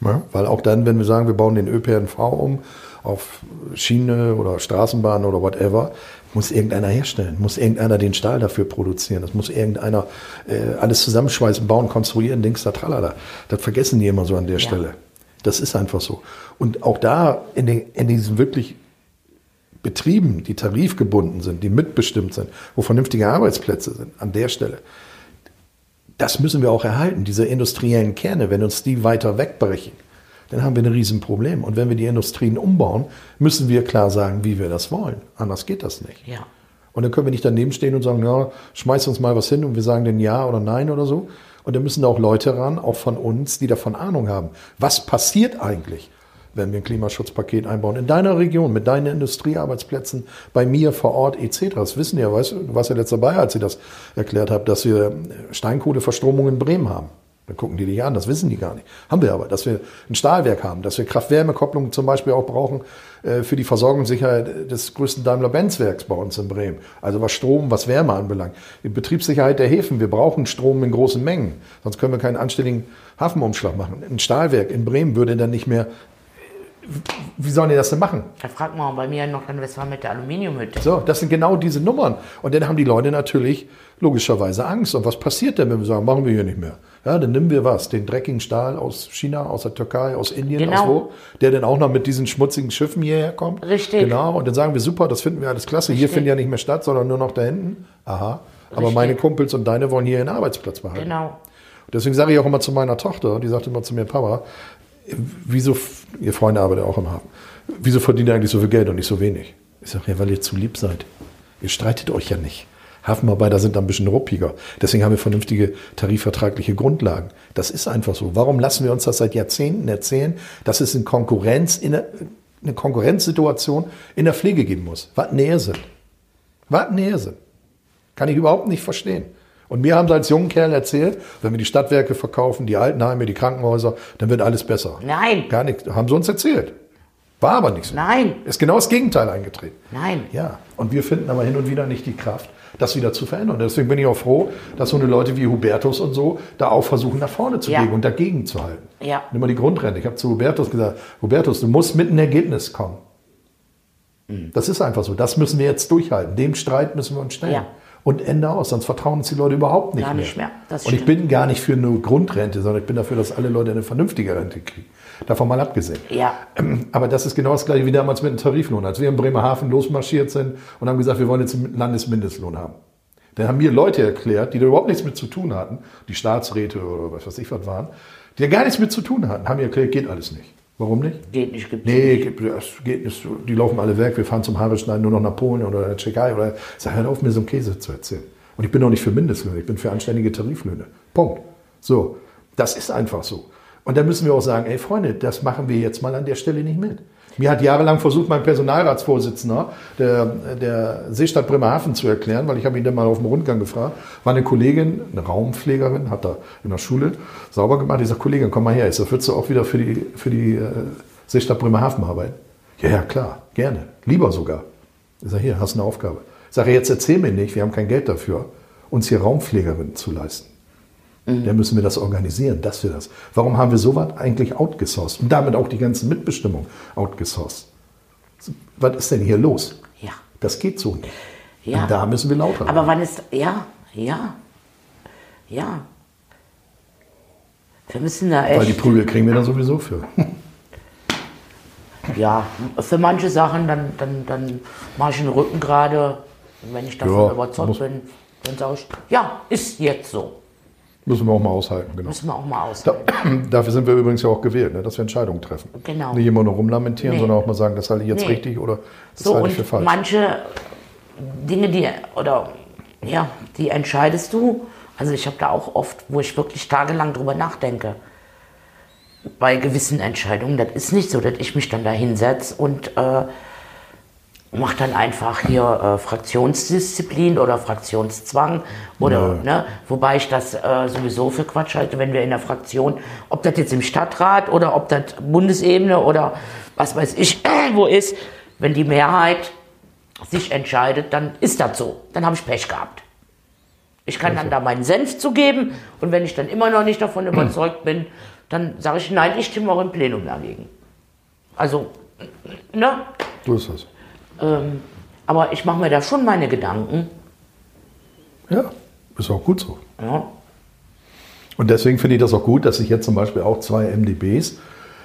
Ja, weil auch dann, wenn wir sagen, wir bauen den ÖPNV um auf Schiene oder Straßenbahn oder whatever, muss irgendeiner herstellen, muss irgendeiner den Stahl dafür produzieren, das muss irgendeiner äh, alles zusammenschweißen, bauen, konstruieren, Dings da, tralala. Das vergessen die immer so an der Stelle. Das ist einfach so. Und auch da in, den, in diesen wirklich Betrieben, die tarifgebunden sind, die mitbestimmt sind, wo vernünftige Arbeitsplätze sind, an der Stelle, das müssen wir auch erhalten, diese industriellen Kerne. Wenn uns die weiter wegbrechen, dann haben wir ein Riesenproblem. Und wenn wir die Industrien umbauen, müssen wir klar sagen, wie wir das wollen. Anders geht das nicht. Ja. Und dann können wir nicht daneben stehen und sagen, ja, schmeiß uns mal was hin und wir sagen dann ja oder nein oder so. Und dann müssen da auch Leute ran, auch von uns, die davon Ahnung haben. Was passiert eigentlich, wenn wir ein Klimaschutzpaket einbauen? In deiner Region, mit deinen Industriearbeitsplätzen, bei mir vor Ort etc. Das wissen ja, weißt du, du warst ja letzt dabei, als ich das erklärt habe, dass wir Steinkohleverstromung in Bremen haben. Dann gucken die dich an, das wissen die gar nicht. Haben wir aber, dass wir ein Stahlwerk haben, dass wir Kraft-Wärme-Kopplung zum Beispiel auch brauchen äh, für die Versorgungssicherheit des größten Daimler-Benz-Werks bei uns in Bremen. Also was Strom, was Wärme anbelangt. Die Betriebssicherheit der Häfen, wir brauchen Strom in großen Mengen. Sonst können wir keinen anständigen Hafenumschlag machen. Ein Stahlwerk in Bremen würde dann nicht mehr, wie sollen die das denn machen? Da fragt man bei mir in Nordrhein-Westfalen mit der Aluminiumhütte. So, das sind genau diese Nummern. Und dann haben die Leute natürlich logischerweise Angst. Und was passiert denn, wenn wir sagen, machen wir hier nicht mehr? Ja, dann nehmen wir was, den dreckigen Stahl aus China, aus der Türkei, aus Indien, Genau. aus wo, der dann auch noch mit diesen schmutzigen Schiffen hierher kommt. Richtig. Genau, und dann sagen wir, super, das finden wir alles klasse. Hier Richtig. findet ja nicht mehr statt, sondern nur noch da hinten. Aha. Aber Richtig. meine Kumpels und deine wollen hier einen Arbeitsplatz behalten. Genau. Deswegen sage ich auch immer zu meiner Tochter, die sagt immer zu mir, Papa, wieso, ihr Freunde arbeitet auch im Hafen, wieso verdient ihr eigentlich so viel Geld und nicht so wenig? Ich sage, ja, weil ihr zu lieb seid. Ihr streitet euch ja nicht. Hafenarbeiter sind da ein bisschen ruppiger. Deswegen haben wir vernünftige tarifvertragliche Grundlagen. Das ist einfach so. Warum lassen wir uns das seit Jahrzehnten erzählen, dass es in Konkurrenz, in der, eine Konkurrenzsituation in der Pflege geben muss? Was näher sind. Was näher sind. Kann ich überhaupt nicht verstehen. Und mir haben sie als jungen Kerl erzählt, wenn wir die Stadtwerke verkaufen, die Altenheime, die Krankenhäuser, dann wird alles besser. Nein. Gar nicht. Haben sie uns erzählt. War aber nicht so. Nein. Ist genau das Gegenteil eingetreten. Nein. Ja. Und wir finden aber hin und wieder nicht die Kraft, das wieder zu verändern. Und deswegen bin ich auch froh, dass so eine Leute wie Hubertus und so da auch versuchen, nach vorne zu Ja. gehen und dagegen zu halten. Ja. Nimm mal die Grundrente. Ich habe zu Hubertus gesagt, Hubertus, du musst mit einem Ergebnis kommen. Mhm. Das ist einfach so. Das müssen wir jetzt durchhalten. Dem Streit müssen wir uns stellen. Ja. Und Ende aus, sonst vertrauen uns die Leute überhaupt nicht Gar mehr. nicht mehr. Das und ich bin gar nicht für eine Grundrente, sondern ich bin dafür, dass alle Leute eine vernünftige Rente kriegen. Davon mal abgesehen. Ja. Ähm, Aber das ist genau das gleiche wie damals mit dem Tariflohn. Als wir in Bremerhaven losmarschiert sind und haben gesagt, wir wollen jetzt einen Landesmindestlohn haben. Dann haben mir Leute erklärt, die da überhaupt nichts mit zu tun hatten, die Staatsräte oder was weiß ich was waren, die da gar nichts mit zu tun hatten, haben mir erklärt, geht alles nicht. Warum nicht? Geht nicht, gibt's Nee, nicht. geht, das geht nicht. Die laufen alle weg. Wir fahren zum Haare schneiden nur noch nach Polen oder der Tschechei. Oder sag, hör auf, mir so einen Käse zu erzählen. Und ich bin auch nicht für Mindestlöhne, ich bin für anständige Tariflöhne. Punkt. So, das ist einfach so. Und da müssen wir auch sagen, ey Freunde, das machen wir jetzt mal an der Stelle nicht mit. Mir hat jahrelang versucht, mein Personalratsvorsitzender der, der Seestadt Bremerhaven zu erklären, weil ich habe ihn dann mal auf dem Rundgang gefragt, war eine Kollegin, eine Raumpflegerin, hat da in der Schule sauber gemacht. Ich sage, Kollegin, komm mal her, ist das würdest du auch wieder für die, für die äh, Seestadt Bremerhaven arbeiten? Ja, ja, klar, gerne. Lieber sogar. Ich sage, hier, hast eine Aufgabe. Ich sage, jetzt erzähl mir nicht, wir haben kein Geld dafür, uns hier Raumpflegerin zu leisten. Dann müssen wir das organisieren, dass wir das. Warum haben wir sowas eigentlich outgesourced? Und damit auch die ganze Mitbestimmung outgesourced. Was ist denn hier los? Ja. Das geht so nicht. Ja. Und da müssen wir lauter Aber wann ist. Ja, ja. Ja. Wir müssen da Weil die echt. Prügel kriegen wir da sowieso für. Ja, für manche Sachen, dann, dann, dann mache ich den Rücken gerade. Und wenn ich davon Ja, überzeugt bin, dann sage ich, ja, ist jetzt so. Müssen wir auch mal aushalten, genau. Müssen wir auch mal Da, aushalten. dafür sind wir übrigens ja auch gewählt, ne, dass wir Entscheidungen treffen. Genau. Nicht immer nur rumlamentieren, Nee. sondern auch mal sagen, das halte ich jetzt Nee. richtig oder das So, halte ich für und falsch. manche Dinge, die, oder, ja, die entscheidest du. Also ich habe da auch oft, wo ich wirklich tagelang drüber nachdenke. Bei gewissen Entscheidungen, das ist nicht so, dass ich mich dann da hinsetze und äh, mache dann einfach hier äh, Fraktionsdisziplin oder Fraktionszwang oder, ne, wobei ich das äh, sowieso für Quatsch halte, wenn wir in der Fraktion, ob das jetzt im Stadtrat oder ob das Bundesebene oder was weiß ich wo ist, wenn die Mehrheit sich entscheidet, dann ist das so. Dann habe ich Pech gehabt. Ich kann dann da meinen Senf zugeben und wenn ich dann immer noch nicht davon überzeugt bin, dann sage ich, nein, ich stimme auch im Plenum dagegen. Also, ne? So ist das. Ähm, aber ich mache mir da schon meine Gedanken. Ja, ist auch gut so. Ja, Und deswegen finde ich das auch gut, dass sich jetzt zum Beispiel auch zwei MDBs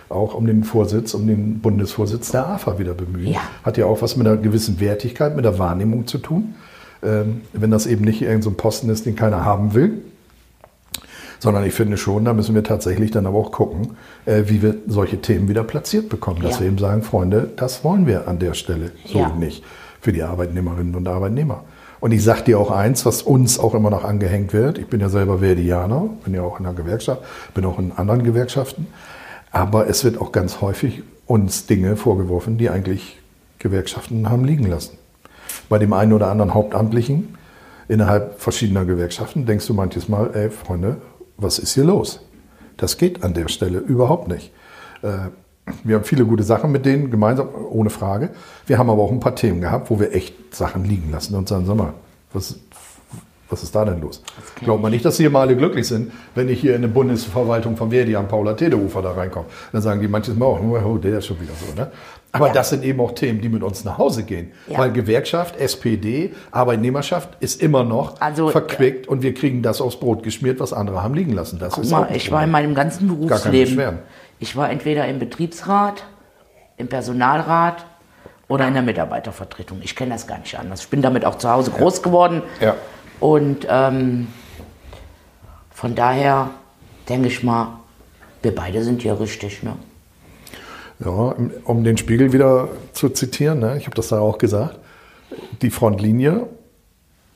auch um den Vorsitz, um den Bundesvorsitz der AFA wieder bemühen. Ja. Hat ja auch was mit einer gewissen Wertigkeit, mit der Wahrnehmung zu tun. Ähm, wenn das eben nicht irgendein so Posten ist, den keiner haben will. Sondern ich finde schon, da müssen wir tatsächlich dann aber auch gucken, äh, wie wir solche Themen wieder platziert bekommen. Dass Ja. wir eben sagen, Freunde, das wollen wir an der Stelle so Ja. nicht für die Arbeitnehmerinnen und Arbeitnehmer. Und ich sage dir auch eins, was uns auch immer noch angehängt wird. Ich bin ja selber Verdianer, bin ja auch in einer Gewerkschaft, bin auch in anderen Gewerkschaften. Aber es wird auch ganz häufig uns Dinge vorgeworfen, die eigentlich Gewerkschaften haben liegen lassen. Bei dem einen oder anderen Hauptamtlichen innerhalb verschiedener Gewerkschaften denkst du manches Mal, ey Freunde, was ist hier los? Das geht an der Stelle überhaupt nicht. Äh, Wir haben viele gute Sachen mit denen gemeinsam, ohne Frage. Wir haben aber auch ein paar Themen gehabt, wo wir echt Sachen liegen lassen und sagen, sag mal, was, was ist da denn los? Glaubt man nicht, dass hier mal alle glücklich sind, wenn ich hier in eine Bundesverwaltung von Verdi am Paula Tederufer da reinkomme. Dann sagen die manches Mal auch, oh, der ist schon wieder so. Ne? Aber Ja. das sind eben auch Themen, die mit uns nach Hause gehen. Ja. Weil Gewerkschaft, SPD, Arbeitnehmerschaft ist immer noch Also, verquickt und wir kriegen das aufs Brot geschmiert, was andere haben liegen lassen. Das Guck ist mal, ich war in meinem ganzen Berufsleben. Ich war entweder im Betriebsrat, im Personalrat oder in der Mitarbeitervertretung. Ich kenne das gar nicht anders. Ich bin damit auch zu Hause groß geworden. Ja. Und ähm, von daher denke ich mal, wir beide sind hier richtig. Ne? Ja, um den Spiegel wieder zu zitieren, ne, ich habe das da auch gesagt, die Frontlinie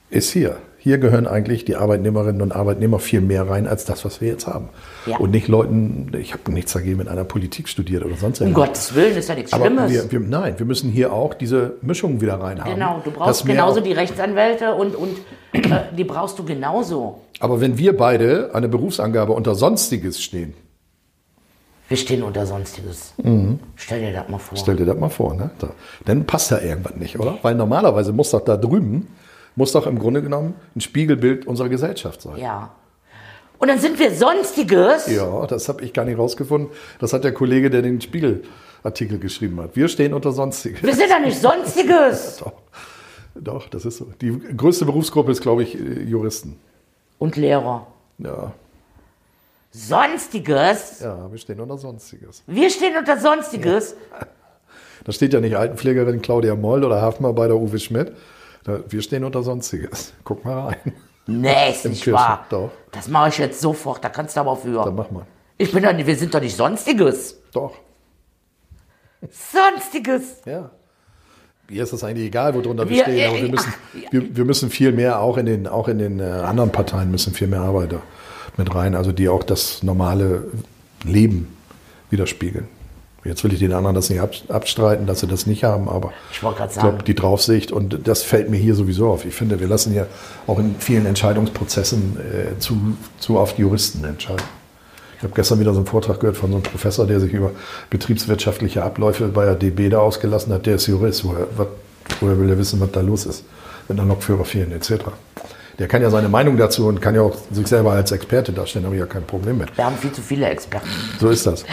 ist hier. Hier gehören eigentlich die Arbeitnehmerinnen und Arbeitnehmer viel mehr rein als das, was wir jetzt haben. Ja. Und nicht Leuten, ich habe nichts dagegen, mit einer Politik studiert oder sonst Um irgendwas. Gottes Willen ist ja nichts Aber Schlimmes. wir, wir, nein, wir müssen hier auch diese Mischung wieder reinhaben. genau, du brauchst genauso die Rechtsanwälte und, und äh, die brauchst du genauso. Aber wenn wir beide eine Berufsangabe unter Sonstiges stehen, Wir stehen unter Sonstiges. Stell dir das mal vor. Mhm. stell dir das mal vor, ne? Da, dann passt da irgendwas nicht, oder? Weil normalerweise muss doch da drüben, muss doch im Grunde genommen ein Spiegelbild unserer Gesellschaft sein. Ja. Und dann sind wir Sonstiges. Ja, das habe ich gar nicht rausgefunden. Das hat der Kollege, der den Spiegelartikel geschrieben hat. Wir stehen unter Sonstiges. Wir sind ja nicht Sonstiges. Doch, doch, das ist so. Die größte Berufsgruppe ist, glaube ich, äh, Juristen. Und Lehrer. Ja, Sonstiges. ja, wir stehen unter Sonstiges. Wir stehen unter Sonstiges. Da steht ja nicht Altenpflegerin Claudia Moll oder Hafenarbeiter Uwe Schmidt. Wir stehen unter Sonstiges. Guck mal rein. Nee, ist Im nicht Kirchen, wahr. doch. Das mache ich jetzt sofort. Da kannst du aber für. Dann mach mal. Ich bin doch nicht, wir sind doch nicht Sonstiges. Doch, Sonstiges. ja. Mir ist das eigentlich egal, worunter wir, Wir- stehen, aber äh, wir müssen, ach, ja. wir, wir müssen viel mehr, auch in den, auch in den äh, anderen Parteien müssen viel mehr Arbeiter mit rein, also die auch das normale Leben widerspiegeln. Jetzt will ich den anderen das nicht ab, abstreiten, dass sie das nicht haben, aber Ich ich glaube, die Draufsicht und das fällt mir hier sowieso auf. Ich finde, wir lassen ja auch in vielen Entscheidungsprozessen äh, zu, zu oft Juristen entscheiden. Ich habe gestern wieder so einen Vortrag gehört von so einem Professor, der sich über betriebswirtschaftliche Abläufe bei der DB da ausgelassen hat. Der ist Jurist. Woher, was, woher will er wissen, was da los ist, wenn da Lokführer fehlen etc. Der kann ja seine Meinung dazu und kann ja auch sich selber als Experte darstellen, habe ich ja kein Problem mit. Wir haben viel zu viele Experten. So ist das.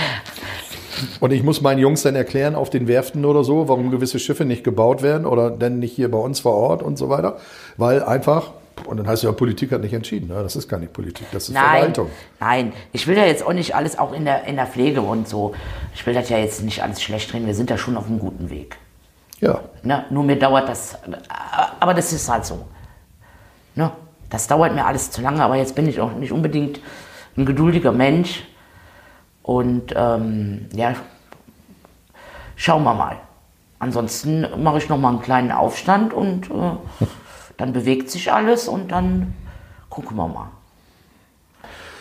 Und ich muss meinen Jungs dann erklären auf den Werften oder so, warum gewisse Schiffe nicht gebaut werden oder dann nicht hier bei uns vor Ort und so weiter. Weil einfach, und dann heißt es ja, Politik hat nicht entschieden. Ja, das ist gar nicht Politik, das ist Nein, Verwaltung. nein, ich will ja jetzt auch nicht alles auch in der, in der Pflege und so. Ich will das ja jetzt nicht alles schlecht reden. Wir sind da schon auf einem guten Weg. Ja, Ne? Nur mir dauert das, aber das ist halt so. Ne? Das dauert mir alles zu lange, aber jetzt bin ich auch nicht unbedingt ein geduldiger Mensch. Und ähm, ja, schauen wir mal. Ansonsten mache ich noch mal einen kleinen Aufstand und äh, dann bewegt sich alles und dann gucken wir mal.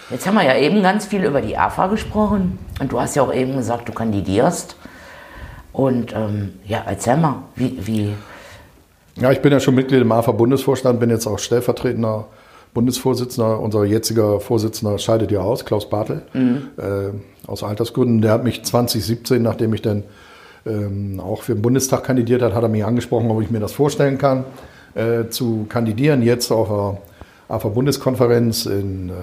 Jetzt haben wir ja eben ganz viel über die AFA gesprochen und du hast ja auch eben gesagt, du kandidierst. Und ähm, ja, erzähl mal, wie, wie, Ja, ich bin ja schon Mitglied im AFA-Bundesvorstand, bin jetzt auch stellvertretender Bundesvorsitzender. Unser jetziger Vorsitzender scheidet ja aus, Klaus Bartel, äh, aus Altersgründen. Der hat mich 2017, nachdem ich dann ähm, auch für den Bundestag kandidiert hat, hat er mich angesprochen, ob ich mir das vorstellen kann, äh, zu kandidieren. Jetzt auf der AFA-Bundeskonferenz in äh,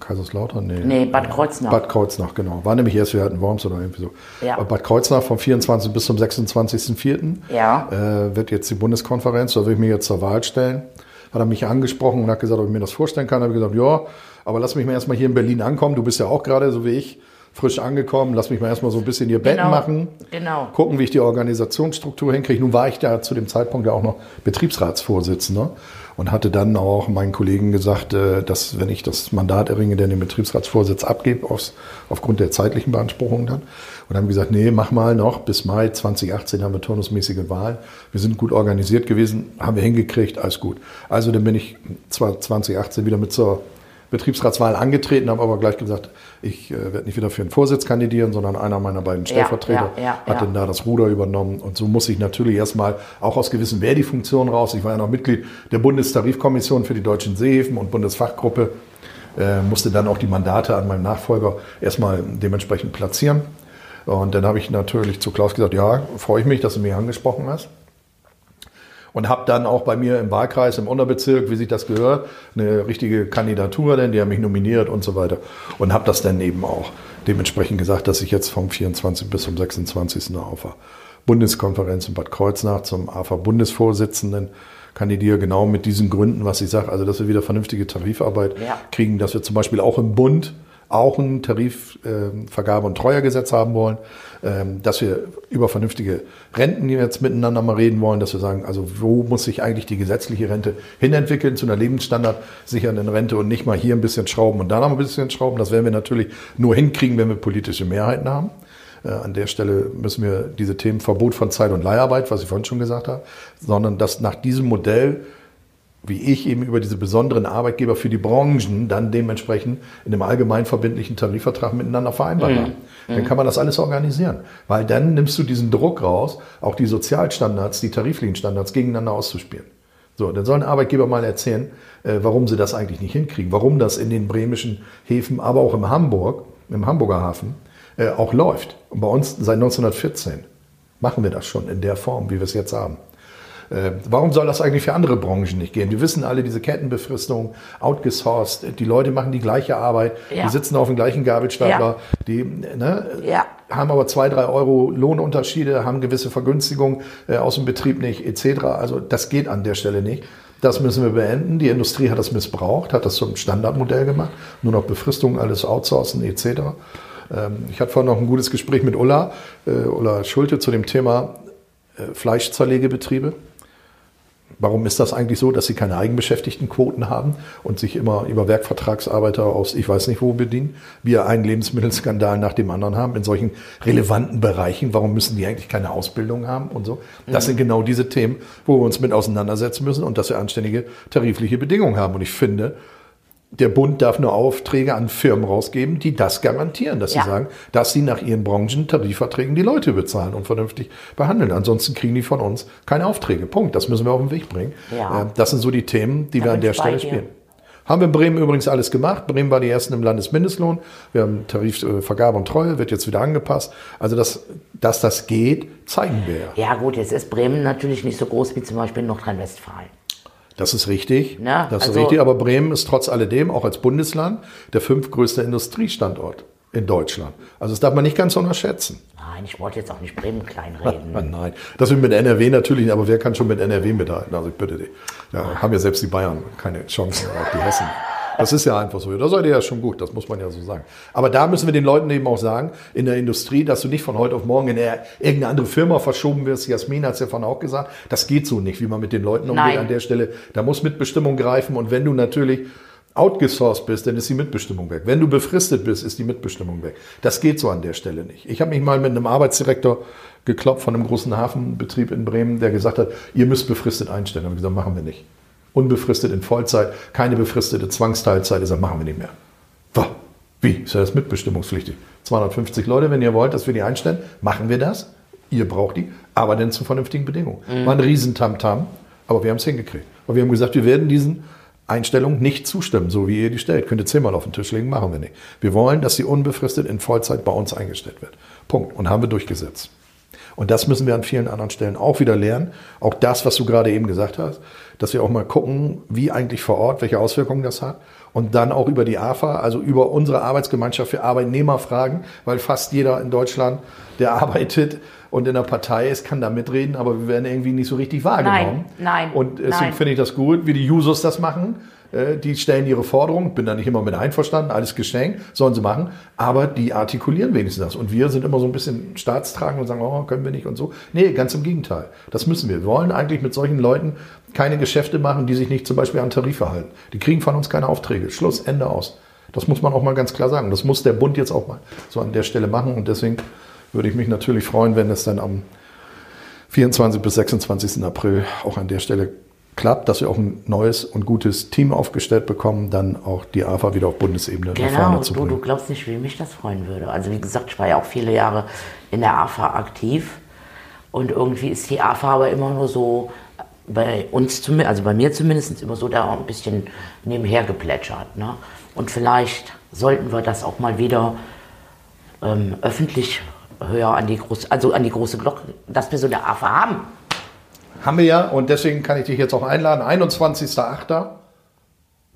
Kaiserslautern? Nee. nee, Bad Kreuznach. Bad Kreuznach, genau. War nämlich erst, wir hatten Worms oder irgendwie so. Ja. Bad Kreuznach vom 24. bis zum 26.04. Ja. Äh, wird jetzt die Bundeskonferenz, da will ich mich jetzt zur Wahl stellen. Hat er mich angesprochen und hat gesagt, ob ich mir das vorstellen kann. Da habe ich gesagt, ja, aber lass mich mal erstmal hier in Berlin ankommen. Du bist ja auch gerade, so wie ich, frisch angekommen. Lass mich mal erstmal so ein bisschen hier Betten Genau, machen. genau. Gucken, wie ich die Organisationsstruktur hinkriege. Nun war ich da zu dem Zeitpunkt ja auch noch Betriebsratsvorsitzender und hatte dann auch meinen Kollegen gesagt, äh, dass wenn ich das Mandat erringe, der den Betriebsratsvorsitz abgebe, aufs, aufgrund der zeitlichen Beanspruchung dann. Und haben gesagt, nee, mach mal noch, bis Mai 2018 haben wir turnusmäßige Wahlen. Wir sind gut organisiert gewesen, haben wir hingekriegt, alles gut. Also dann bin ich zwar 2018 wieder mit zur Betriebsratswahl angetreten, habe aber gleich gesagt, ich äh, werde nicht wieder für den Vorsitz kandidieren, sondern einer meiner beiden Stellvertreter ja, ja, hat ja. dann da das Ruder übernommen. Und so muss ich natürlich erstmal auch aus gewissen Verdi-Funktionen raus. Ich war ja noch Mitglied der Bundestarifkommission für die deutschen Seehäfen und Bundesfachgruppe, äh, musste dann auch die Mandate an meinem Nachfolger erstmal dementsprechend platzieren. Und dann habe ich natürlich zu Klaus gesagt, ja, freue ich mich, dass du mich angesprochen hast. Und habe dann auch bei mir im Wahlkreis, im Unterbezirk, wie sich das gehört, eine richtige Kandidatur, denn die haben mich nominiert und so weiter. Und habe das dann eben auch dementsprechend gesagt, dass ich jetzt vom 24. bis zum 26. auf der Bundeskonferenz in Bad Kreuznach zum AFA-Bundesvorsitzenden kandidiere, genau mit diesen Gründen, was ich sage, also dass wir wieder vernünftige Tarifarbeit ja. kriegen, dass wir zum Beispiel auch im Bund auch ein Tarifvergabe- und Treuergesetz haben wollen, ähm, dass wir über vernünftige Renten jetzt miteinander mal reden wollen, dass wir sagen, also wo muss sich eigentlich die gesetzliche Rente hinentwickeln zu einer lebensstandardsichernden Rente und nicht mal hier ein bisschen schrauben und da noch ein bisschen schrauben. Das werden wir natürlich nur hinkriegen, wenn wir politische Mehrheiten haben. Äh, an der Stelle müssen wir diese Themen Verbot von Zeit- und Leiharbeit, was ich vorhin schon gesagt habe, sondern dass nach diesem Modell wie ich eben über diese besonderen Arbeitgeber für die Branchen dann dementsprechend in einem allgemeinverbindlichen Tarifvertrag miteinander vereinbart haben. Mhm. Dann kann man das alles organisieren. Weil dann nimmst du diesen Druck raus, auch die Sozialstandards, die tariflichen Standards gegeneinander auszuspielen. So, dann sollen Arbeitgeber mal erzählen, äh, warum sie das eigentlich nicht hinkriegen, warum das in den bremischen Häfen, aber auch im Hamburg, im Hamburger Hafen, äh, auch läuft. Und bei uns seit 1914 machen wir das schon in der Form, wie wir es jetzt haben. Äh, warum soll das eigentlich für andere Branchen nicht gehen? Wir wissen alle, diese Kettenbefristung, outgesourced, die Leute machen die gleiche Arbeit, ja. die sitzen auf dem gleichen Gabelstapler, ja. die ne, ja. haben aber zwei, drei Euro Lohnunterschiede, haben gewisse Vergünstigungen äh, aus dem Betrieb nicht, etc. Also das geht an der Stelle nicht. Das müssen wir beenden. Die Industrie hat das missbraucht, hat das zum Standardmodell gemacht. Nur noch Befristung, alles outsourcen etc. Ähm, ich hatte vorhin noch ein gutes Gespräch mit Ulla, äh, Ulla Schulte zu dem Thema Fleischzerlegebetriebe. Warum ist das eigentlich so, dass sie keine Eigenbeschäftigtenquoten haben und sich immer über Werkvertragsarbeiter aus ich weiß nicht wo bedienen? Wir einen Lebensmittelskandal nach dem anderen haben in solchen relevanten Bereichen. Warum müssen die eigentlich keine Ausbildung haben und so? Das mhm. sind genau diese Themen, wo wir uns mit auseinandersetzen müssen und dass wir anständige tarifliche Bedingungen haben. Und ich finde, der Bund darf nur Aufträge an Firmen rausgeben, die das garantieren, dass ja. sie sagen, dass sie nach ihren Branchen Tarifverträgen die Leute bezahlen und vernünftig behandeln. Ansonsten kriegen die von uns keine Aufträge. Punkt. Das müssen wir auf den Weg bringen. Ja. Äh, das sind so die Themen, die da wir an der Stelle spielen. Haben wir in Bremen übrigens alles gemacht. Bremen war die ersten im Landesmindestlohn. Wir haben Tarifvergabe und Treue, wird jetzt wieder angepasst. Also, dass, dass das geht, zeigen wir. Ja gut, jetzt ist Bremen natürlich nicht so groß wie zum Beispiel Nordrhein-Westfalen. Das ist richtig. Na, das ist also, richtig. Aber Bremen ist trotz alledem auch als Bundesland der fünftgrößte Industriestandort in Deutschland. Also das darf man nicht ganz unterschätzen. Nein, ich wollte jetzt auch nicht Bremen kleinreden. Nein, das wird mit NRW natürlich, aber wer kann schon mit NRW mithalten? Also ich bitte dich. Da haben ja selbst die Bayern keine Chance, auch die Hessen. Das ist ja einfach so. Da seid ihr ja schon gut, das muss man ja so sagen. Aber da müssen wir den Leuten eben auch sagen, in der Industrie, dass du nicht von heute auf morgen in irgendeine andere Firma verschoben wirst. Jasmin hat es ja vorhin auch gesagt. Das geht so nicht, wie man mit den Leuten umgeht Nein. an der Stelle. Da muss Mitbestimmung greifen. Und wenn du natürlich outgesourced bist, dann ist die Mitbestimmung weg. Wenn du befristet bist, ist die Mitbestimmung weg. Das geht so an der Stelle nicht. Ich habe mich mal mit einem Arbeitsdirektor geklopft von einem großen Hafenbetrieb in Bremen, der gesagt hat, ihr müsst befristet einstellen. Da habe ich gesagt, machen wir nicht unbefristet in Vollzeit, keine befristete Zwangsteilzeit, das machen wir nicht mehr. Wie? Ist ja das mitbestimmungspflichtig. 250 Leute, wenn ihr wollt, dass wir die einstellen, machen wir das. Ihr braucht die, aber dann zu vernünftigen Bedingungen. Mhm. War ein Riesentamtam, aber wir haben es hingekriegt. Und wir haben gesagt, wir werden diesen Einstellungen nicht zustimmen, so wie ihr die stellt. Könnt ihr zehnmal auf den Tisch legen, machen wir nicht. Wir wollen, dass sie unbefristet in Vollzeit bei uns eingestellt wird. Punkt. Und haben wir durchgesetzt. Und das müssen wir an vielen anderen Stellen auch wieder lernen. Auch das, was du gerade eben gesagt hast, dass wir auch mal gucken, wie eigentlich vor Ort, welche Auswirkungen das hat. Und dann auch über die AFA, also über unsere Arbeitsgemeinschaft für Arbeitnehmer fragen, weil fast jeder in Deutschland, der arbeitet und in der Partei ist, kann da mitreden, aber wir werden irgendwie nicht so richtig wahrgenommen. Nein, nein. Und deswegen finde ich das gut, wie die Jusos das machen die stellen ihre Forderungen, bin da nicht immer mit einverstanden, alles geschenkt, sollen sie machen, aber die artikulieren wenigstens das. Und wir sind immer so ein bisschen staatstragend und sagen, oh, können wir nicht und so. Nee, ganz im Gegenteil. Das müssen wir. Wir wollen eigentlich mit solchen Leuten keine Geschäfte machen, die sich nicht zum Beispiel an Tarife halten. Die kriegen von uns keine Aufträge. Schluss, Ende aus. Das muss man auch mal ganz klar sagen. Das muss der Bund jetzt auch mal so an der Stelle machen. Und deswegen würde ich mich natürlich freuen, wenn es dann am 24. bis 26. April auch an der Stelle klappt, dass wir auch ein neues und gutes Team aufgestellt bekommen, dann auch die AFA wieder auf Bundesebene genau, nach vorne zu bringen. Du, du glaubst nicht, wie mich das freuen würde. Also wie gesagt, ich war ja auch viele Jahre in der AFA aktiv und irgendwie ist die AFA aber immer nur so bei uns, also bei mir zumindest, immer so da ein bisschen nebenher geplätschert. Ne? Und vielleicht sollten wir das auch mal wieder ähm, öffentlich höher an die, große, also an die große Glocke, dass wir so eine AFA haben Haben wir ja und deswegen kann ich dich jetzt auch einladen. 21.08.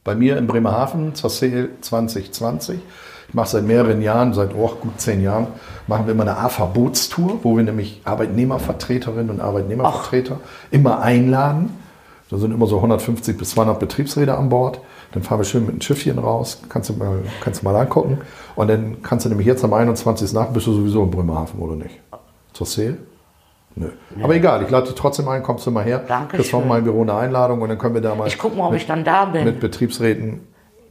bei mir in Bremerhaven, zur Sale 2020. Ich mache seit mehreren Jahren, seit oh, gut zehn Jahren, machen wir immer eine A-Verbotstour, wo wir nämlich Arbeitnehmervertreterinnen und Arbeitnehmervertreter immer einladen. Da sind immer so 150 bis 200 Betriebsräte an Bord. Dann fahren wir schön mit einem Schiffchen raus, kannst du mal, kannst du mal angucken. Und dann kannst du nämlich jetzt am 21. Nacht bist du sowieso in Bremerhaven, oder nicht? Zur Sale? Nö. Aber egal, ich lade dich trotzdem ein, kommst du mal her. Dankeschön. Kriegst von meinem Büro eine Einladung und dann können wir da mal Ich gucke mal, ob ich dann da bin. mit Betriebsräten.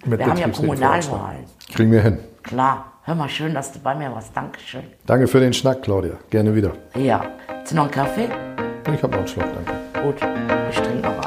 Mit wir haben ja Kommunalwahlen. Kriegen wir hin. Klar. Hör mal, schön, dass du bei mir warst. Dankeschön. Danke für den Schnack, Claudia. Gerne wieder. Ja. Hast du noch einen Kaffee? Ich habe noch einen Schluck, danke. Gut. Ich trinke noch